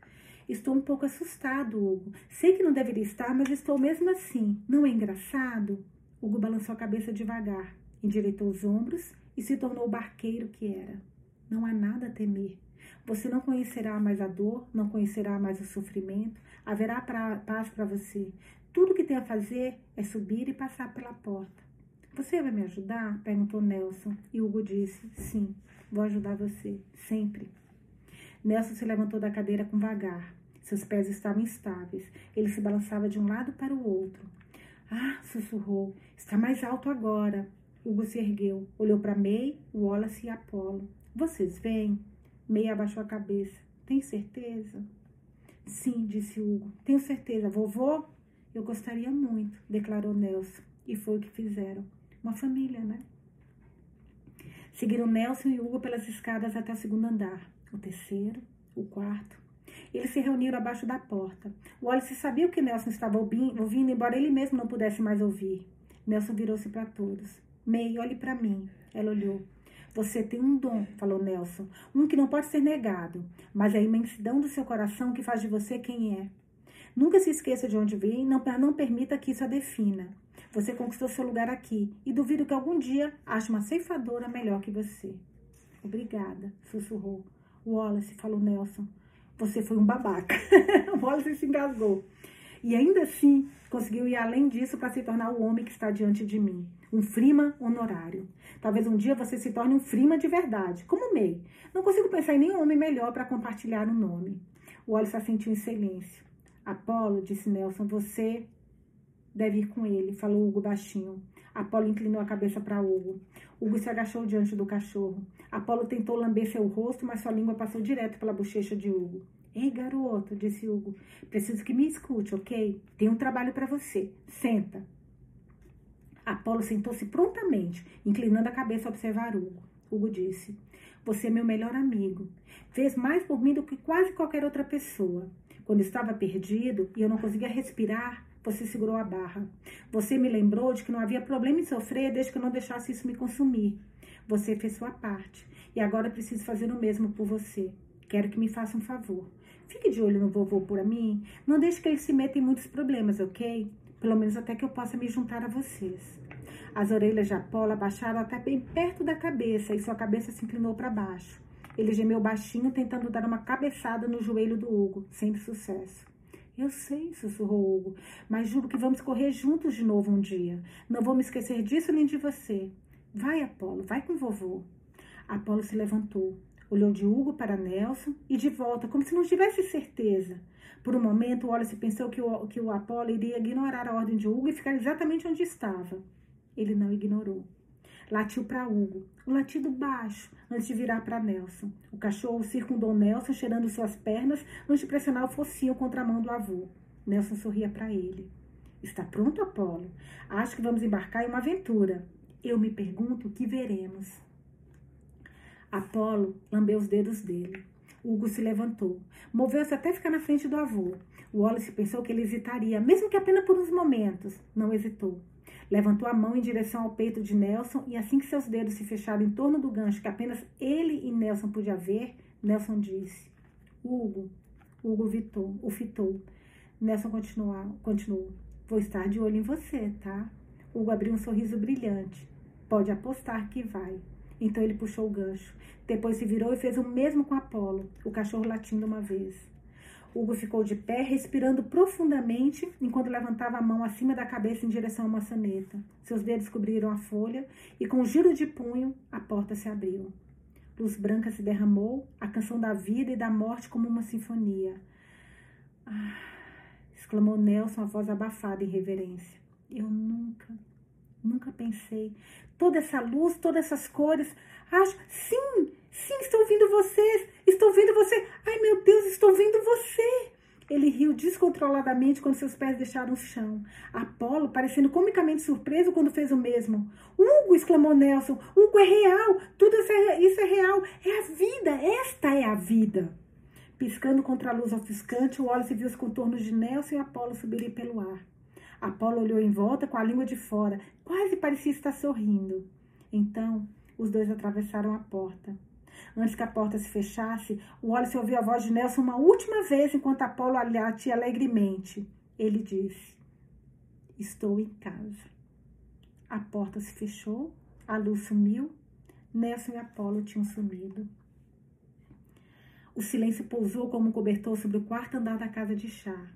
Estou um pouco assustado, Hugo. Sei que não deveria estar, mas estou mesmo assim. Não é engraçado? Hugo balançou a cabeça devagar, endireitou os ombros e se tornou o barqueiro que era. Não há nada a temer. Você não conhecerá mais a dor, não conhecerá mais o sofrimento, haverá pra, paz para você. Tudo que tem a fazer é subir e passar pela porta. Você vai me ajudar? perguntou Nelson. E Hugo disse: Sim, vou ajudar você, sempre. Nelson se levantou da cadeira com vagar. Seus pés estavam instáveis. Ele se balançava de um lado para o outro. Ah, sussurrou, está mais alto agora. Hugo se ergueu, olhou para May, Wallace e Apolo. Vocês vêm? May abaixou a cabeça. Tem certeza? Sim, disse Hugo. Tenho certeza. Vovô? Eu gostaria muito, declarou Nelson. E foi o que fizeram. Uma família, né? Seguiram Nelson e Hugo pelas escadas até o segundo andar. O terceiro, o quarto. Eles se reuniram abaixo da porta. Wallace sabia o que Nelson estava ouvindo, embora ele mesmo não pudesse mais ouvir. Nelson virou-se para todos. May, olhe para mim. Ela olhou. Você tem um dom, falou Nelson, um que não pode ser negado, mas é a imensidão do seu coração que faz de você quem é. Nunca se esqueça de onde vem, não, não permita que isso a defina. Você conquistou seu lugar aqui e duvido que algum dia ache uma ceifadora melhor que você. Obrigada, sussurrou. Wallace, falou Nelson. Você foi um babaca. Wallace se engasgou. E ainda assim, conseguiu ir além disso para se tornar o homem que está diante de mim. Um frima honorário. Talvez um dia você se torne um frima de verdade, como May. Não consigo pensar em nenhum homem melhor para compartilhar o um nome. Wallace assentiu em silêncio. Apolo, disse Nelson, você deve ir com ele, falou Hugo baixinho. Apolo inclinou a cabeça para Hugo. Hugo se agachou diante do cachorro. Apolo tentou lamber seu rosto, mas sua língua passou direto pela bochecha de Hugo. Ei, garoto, disse Hugo. Preciso que me escute, ok? Tem um trabalho para você. Senta. Apolo sentou-se prontamente, inclinando a cabeça a observar Hugo. Hugo disse: Você é meu melhor amigo. Fez mais por mim do que quase qualquer outra pessoa. Quando estava perdido e eu não conseguia respirar, você segurou a barra. Você me lembrou de que não havia problema em sofrer desde que eu não deixasse isso me consumir. Você fez sua parte e agora preciso fazer o mesmo por você. Quero que me faça um favor. Fique de olho no vovô por mim. Não deixe que ele se meta em muitos problemas, ok? pelo menos até que eu possa me juntar a vocês. As orelhas de Apolo abaixaram até bem perto da cabeça e sua cabeça se inclinou para baixo. Ele gemeu baixinho, tentando dar uma cabeçada no joelho do Hugo, sem sucesso. Eu sei, sussurrou Hugo, mas juro que vamos correr juntos de novo um dia. Não vou me esquecer disso nem de você. Vai, Apolo, vai com vovô. Apolo se levantou, olhou de Hugo para Nelson e de volta, como se não tivesse certeza. Por um momento, Wallace pensou que o, que o Apolo iria ignorar a ordem de Hugo e ficar exatamente onde estava. Ele não ignorou. Latiu para Hugo, um latido baixo, antes de virar para Nelson. O cachorro circundou Nelson, cheirando suas pernas, antes de pressionar o focinho contra a mão do avô. Nelson sorria para ele. Está pronto, Apolo? Acho que vamos embarcar em uma aventura. Eu me pergunto o que veremos. Apolo lambeu os dedos dele. Hugo se levantou. Moveu-se até ficar na frente do avô. Wallace pensou que ele hesitaria, mesmo que apenas por uns momentos. Não hesitou. Levantou a mão em direção ao peito de Nelson e assim que seus dedos se fecharam em torno do gancho que apenas ele e Nelson podiam ver, Nelson disse: Hugo. Hugo vitou, o fitou. Nelson continuou, Vou estar de olho em você, tá? Hugo abriu um sorriso brilhante. Pode apostar que vai. Então ele puxou o gancho. Depois se virou e fez o mesmo com Apolo, o cachorro latindo uma vez. Hugo ficou de pé, respirando profundamente, enquanto levantava a mão acima da cabeça em direção à maçaneta. Seus dedos cobriram a folha e, com um giro de punho, a porta se abriu. Luz branca se derramou, a canção da vida e da morte como uma sinfonia. Ah, exclamou Nelson, a voz abafada em reverência. Eu nunca, nunca pensei. Toda essa luz, todas essas cores. Acho, sim, sim, estou ouvindo vocês, estou ouvindo você. Ai, meu Deus, estou ouvindo você. Ele riu descontroladamente quando seus pés deixaram o chão. Apolo, parecendo comicamente surpreso quando fez o mesmo. Hugo, exclamou Nelson, Hugo é real, tudo isso é, isso é real, é a vida, esta é a vida. Piscando contra a luz ofuscante, o Wallace viu os contornos de Nelson e Apolo subirem pelo ar. Apolo olhou em volta com a língua de fora, quase parecia estar sorrindo. Então, os dois atravessaram a porta. Antes que a porta se fechasse, o Wallace ouviu a voz de Nelson uma última vez enquanto Apolo latia alegremente. Ele disse: Estou em casa. A porta se fechou, a luz sumiu, Nelson e Apolo tinham sumido. O silêncio pousou como um cobertor sobre o quarto andar da casa de chá.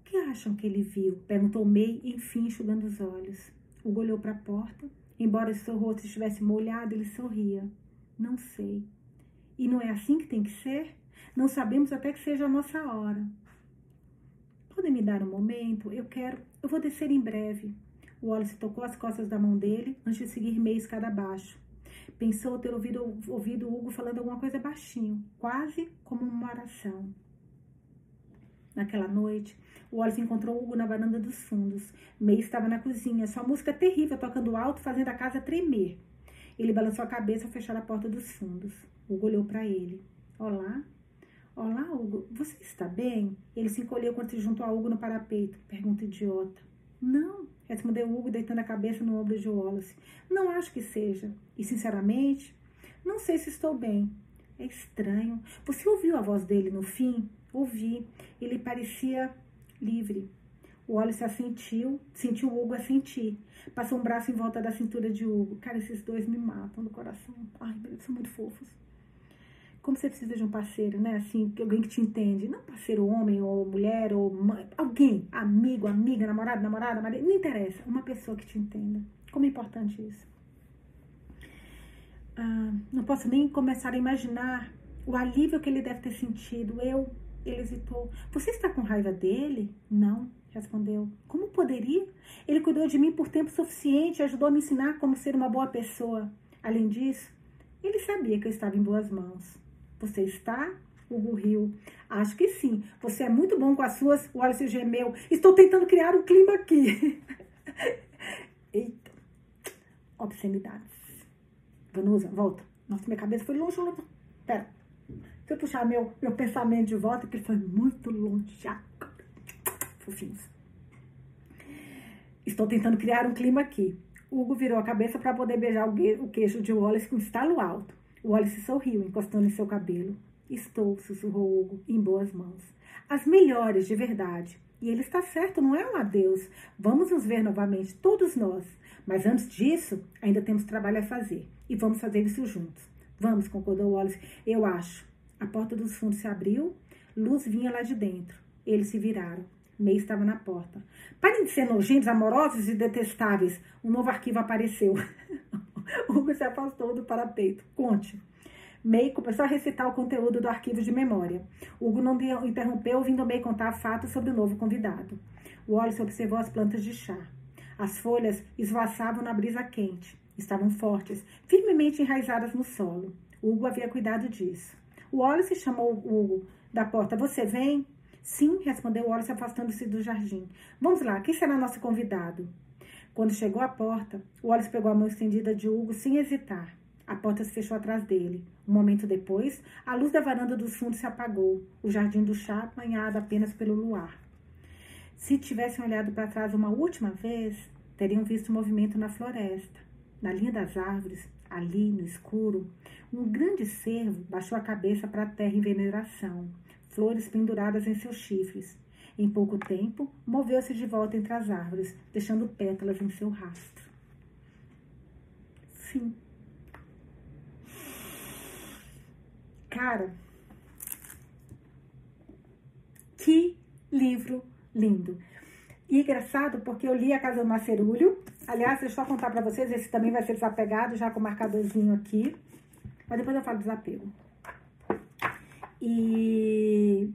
O que acham que ele viu? Perguntou May, enfim, enxugando os olhos. Hugo olhou para a porta. Embora seu rosto estivesse molhado, ele sorria. Não sei. E não é assim que tem que ser? Não sabemos até que seja a nossa hora. Podem me dar um momento? Eu quero. Eu vou descer em breve. O Wallace tocou as costas da mão dele antes de seguir meia escada abaixo. Pensou ter ouvido, ouvido Hugo falando alguma coisa baixinho, quase como uma oração. Naquela noite, o Wallace encontrou Hugo na varanda dos fundos. May estava na cozinha, sua música terrível tocando alto, fazendo a casa tremer. Ele balançou a cabeça ao fechar a porta dos fundos. Hugo olhou para ele. Olá? Olá, Hugo. Você está bem? Ele se encolheu quando se juntou a Hugo no parapeito. Pergunta idiota. Não, respondeu Hugo, deitando a cabeça no ombro de Wallace. Não acho que seja. E, sinceramente, não sei se estou bem. É estranho. Você ouviu a voz dele no fim? Ouvi. Ele parecia livre. O Wallace assentiu, sentiu o Hugo assentir. Passou um braço em volta da cintura de Hugo. Cara, esses dois me matam no coração. Ai, eles são muito fofos como você precisa de um parceiro, né? Assim, alguém que te entende. Não parceiro homem ou mulher ou mãe, alguém, amigo, amiga, namorado, namorada, marido, não interessa. Uma pessoa que te entenda. Como é importante isso. Ah, não posso nem começar a imaginar o alívio que ele deve ter sentido. Eu, ele hesitou. Você está com raiva dele? Não, respondeu. Como poderia? Ele cuidou de mim por tempo suficiente e ajudou a me ensinar como ser uma boa pessoa. Além disso, ele sabia que eu estava em boas mãos. Você está? Hugo riu. Acho que sim. Você é muito bom com as suas. O Wallace gemeu. Estou tentando criar um clima aqui. Eita. Obscenidades. Vanusa, volta. Nossa, minha cabeça foi longe. longe. Pera. Deixa eu puxar meu, meu pensamento de volta, que foi muito longe já. Fofinhos. Estou tentando criar um clima aqui. Hugo virou a cabeça para poder beijar o queixo de Wallace com estalo alto. Wallace sorriu, encostando em seu cabelo. Estou, sussurrou Hugo, em boas mãos. As melhores, de verdade. E ele está certo, não é um adeus. Vamos nos ver novamente, todos nós. Mas antes disso, ainda temos trabalho a fazer. E vamos fazer isso juntos. Vamos, concordou Wallace. Eu acho. A porta dos fundos se abriu, luz vinha lá de dentro. Eles se viraram. May estava na porta. Parem de ser nojentos, amorosos e detestáveis. Um novo arquivo apareceu. Hugo se afastou do parapeito. Conte. May começou a recitar o conteúdo do arquivo de memória. Hugo não interrompeu, ouvindo May contar fatos sobre o novo convidado. Wallace observou as plantas de chá. As folhas esvoaçavam na brisa quente. Estavam fortes, firmemente enraizadas no solo. Hugo havia cuidado disso. Wallace chamou Hugo da porta. Você vem? Sim, respondeu Wallace, afastando-se do jardim. Vamos lá, quem será nosso convidado? Quando chegou à porta, Wallace pegou a mão estendida de Hugo sem hesitar. A porta se fechou atrás dele. Um momento depois, a luz da varanda dos fundos se apagou, o jardim do chá banhado apenas pelo luar. Se tivessem olhado para trás uma última vez, teriam visto movimento na floresta. Na linha das árvores, ali no escuro, um grande cervo baixou a cabeça para a terra em veneração, flores penduradas em seus chifres. Em pouco tempo, moveu-se de volta entre as árvores, deixando pétalas em seu rastro. Fim. Cara, que livro lindo. E engraçado porque eu li A Casa do Macerulho. Aliás, deixa eu só contar para vocês, esse também vai ser desapegado, já com o marcadorzinho aqui. Mas depois eu falo desapego. E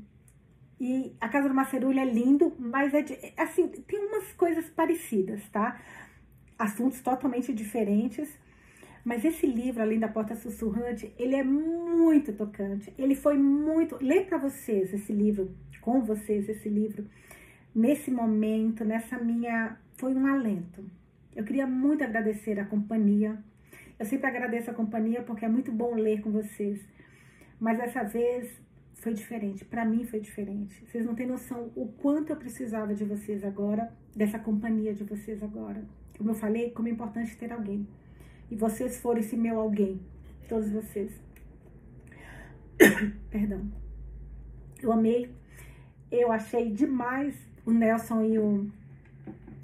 e a Casa do Macerulho é lindo, mas é de, assim, tem umas coisas parecidas, tá? Assuntos totalmente diferentes. Mas esse livro, além da Porta Sussurrante, ele é muito tocante. Ele foi muito. Ler para vocês esse livro, com vocês esse livro, nesse momento, nessa minha. Foi um alento. Eu queria muito agradecer a companhia. Eu sempre agradeço a companhia porque é muito bom ler com vocês. Mas dessa vez foi diferente. Para mim foi diferente. Vocês não têm noção o quanto eu precisava de vocês agora, dessa companhia de vocês agora. Como eu falei, como é importante ter alguém. E vocês foram esse meu alguém. Todos vocês. Perdão. Eu amei. Eu achei demais o Nelson e o,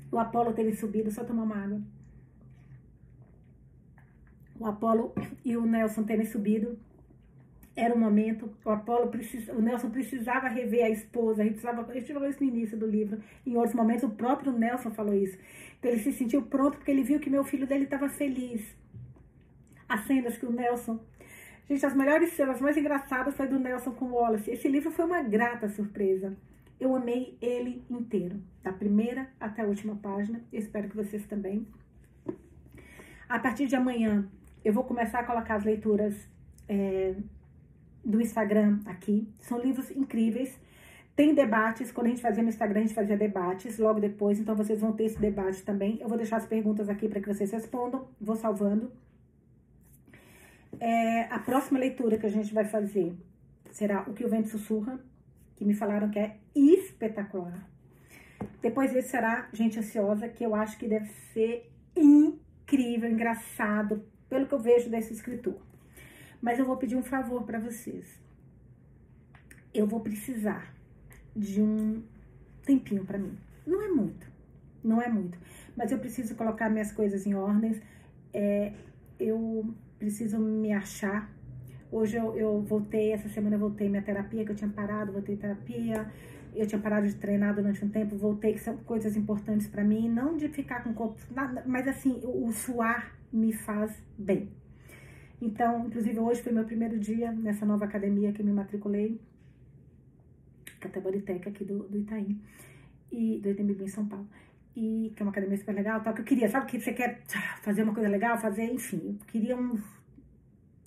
o Apolo terem subido. Só tomar uma água. O Apolo e o Nelson terem subido era um momento, o Apolo precis, o Nelson precisava rever a esposa, ele precisava, falou isso no início do livro, em outros momentos o próprio Nelson falou isso. Então ele se sentiu pronto porque ele viu que meu filho dele estava feliz. As cenas que o Nelson Gente, as melhores cenas, mais engraçadas foi do Nelson com Wallace. Esse livro foi uma grata surpresa. Eu amei ele inteiro, da primeira até a última página. Eu espero que vocês também. A partir de amanhã, eu vou começar a colocar as leituras é, do Instagram aqui. São livros incríveis. Tem debates, quando a gente fazia no Instagram, a gente fazia debates logo depois, então vocês vão ter esse debate também. Eu vou deixar as perguntas aqui para que vocês respondam, vou salvando. É, a próxima leitura que a gente vai fazer será O que o Vento Sussurra, que me falaram que é espetacular. Depois desse será Gente Ansiosa, que eu acho que deve ser incrível, engraçado, pelo que eu vejo desse escritor. Mas eu vou pedir um favor para vocês. Eu vou precisar de um tempinho para mim. Não é muito, não é muito. Mas eu preciso colocar minhas coisas em ordens. É, eu preciso me achar. Hoje eu, eu voltei, essa semana eu voltei minha terapia, que eu tinha parado, voltei terapia. Eu tinha parado de treinar durante um tempo, voltei, que são coisas importantes para mim. Não de ficar com o corpo, nada, mas assim, o, o suar me faz bem. Então, inclusive hoje foi meu primeiro dia nessa nova academia que me matriculei Cataboritec aqui do, do Itaim, e do Itaim em São Paulo. E que é uma academia super legal, tal, que eu queria, sabe que você quer fazer uma coisa legal, fazer, enfim, eu queria um.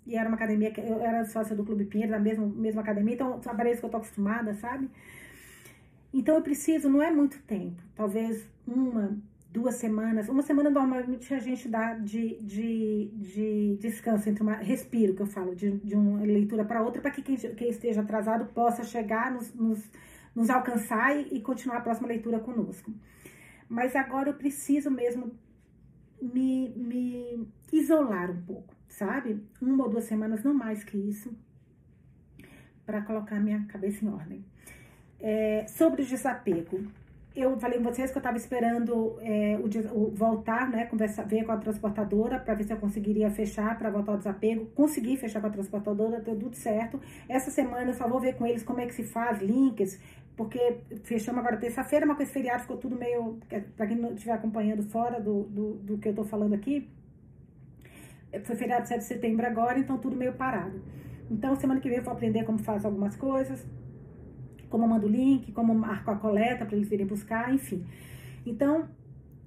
E era uma academia que eu era sócia do Clube Pinheiro, da mesma, mesma academia, então parece que eu tô acostumada, sabe? Então eu preciso, não é muito tempo, talvez uma, duas semanas. Uma semana normalmente a gente dá de, de, de descanso entre uma respiro, que eu falo, de, de uma leitura para outra, para que quem, quem, esteja atrasado possa chegar, nos, nos, nos alcançar e, e, continuar a próxima leitura conosco. Mas agora eu preciso mesmo me, me isolar um pouco, sabe? Uma ou duas semanas, não mais que isso, para colocar minha cabeça em ordem. É, sobre o desapego eu falei com vocês que eu estava esperando é, o, o, voltar, né, conversar, ver com a transportadora para ver se eu conseguiria fechar para voltar ao desapego. Consegui fechar com a transportadora, deu tudo certo. Essa semana eu só vou ver com eles como é que se faz links, porque fechamos agora terça-feira, mas com esse feriado ficou tudo meio. Para quem não estiver acompanhando fora do, do, do que eu estou falando aqui, foi feriado 7 de setembro agora, então tudo meio parado. Então, semana que vem eu vou aprender como faz algumas coisas como eu mando o link, como marco a coleta para eles virem buscar, enfim. Então,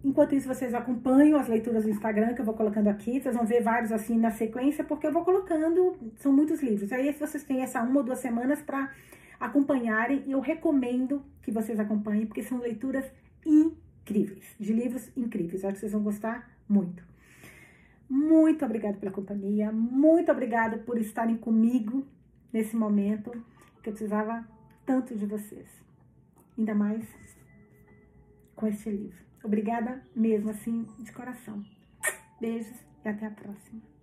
enquanto isso, vocês acompanham as leituras do Instagram que eu vou colocando aqui. Vocês vão ver vários assim na sequência, porque eu vou colocando, são muitos livros. Aí vocês têm essa uma ou duas semanas para acompanharem. E eu recomendo que vocês acompanhem, porque são leituras incríveis, de livros incríveis. Acho que vocês vão gostar muito. Muito obrigada pela companhia, muito obrigada por estarem comigo nesse momento que eu precisava tanto de vocês. Ainda mais com este livro. Obrigada mesmo, assim, de coração. Beijos e até a próxima.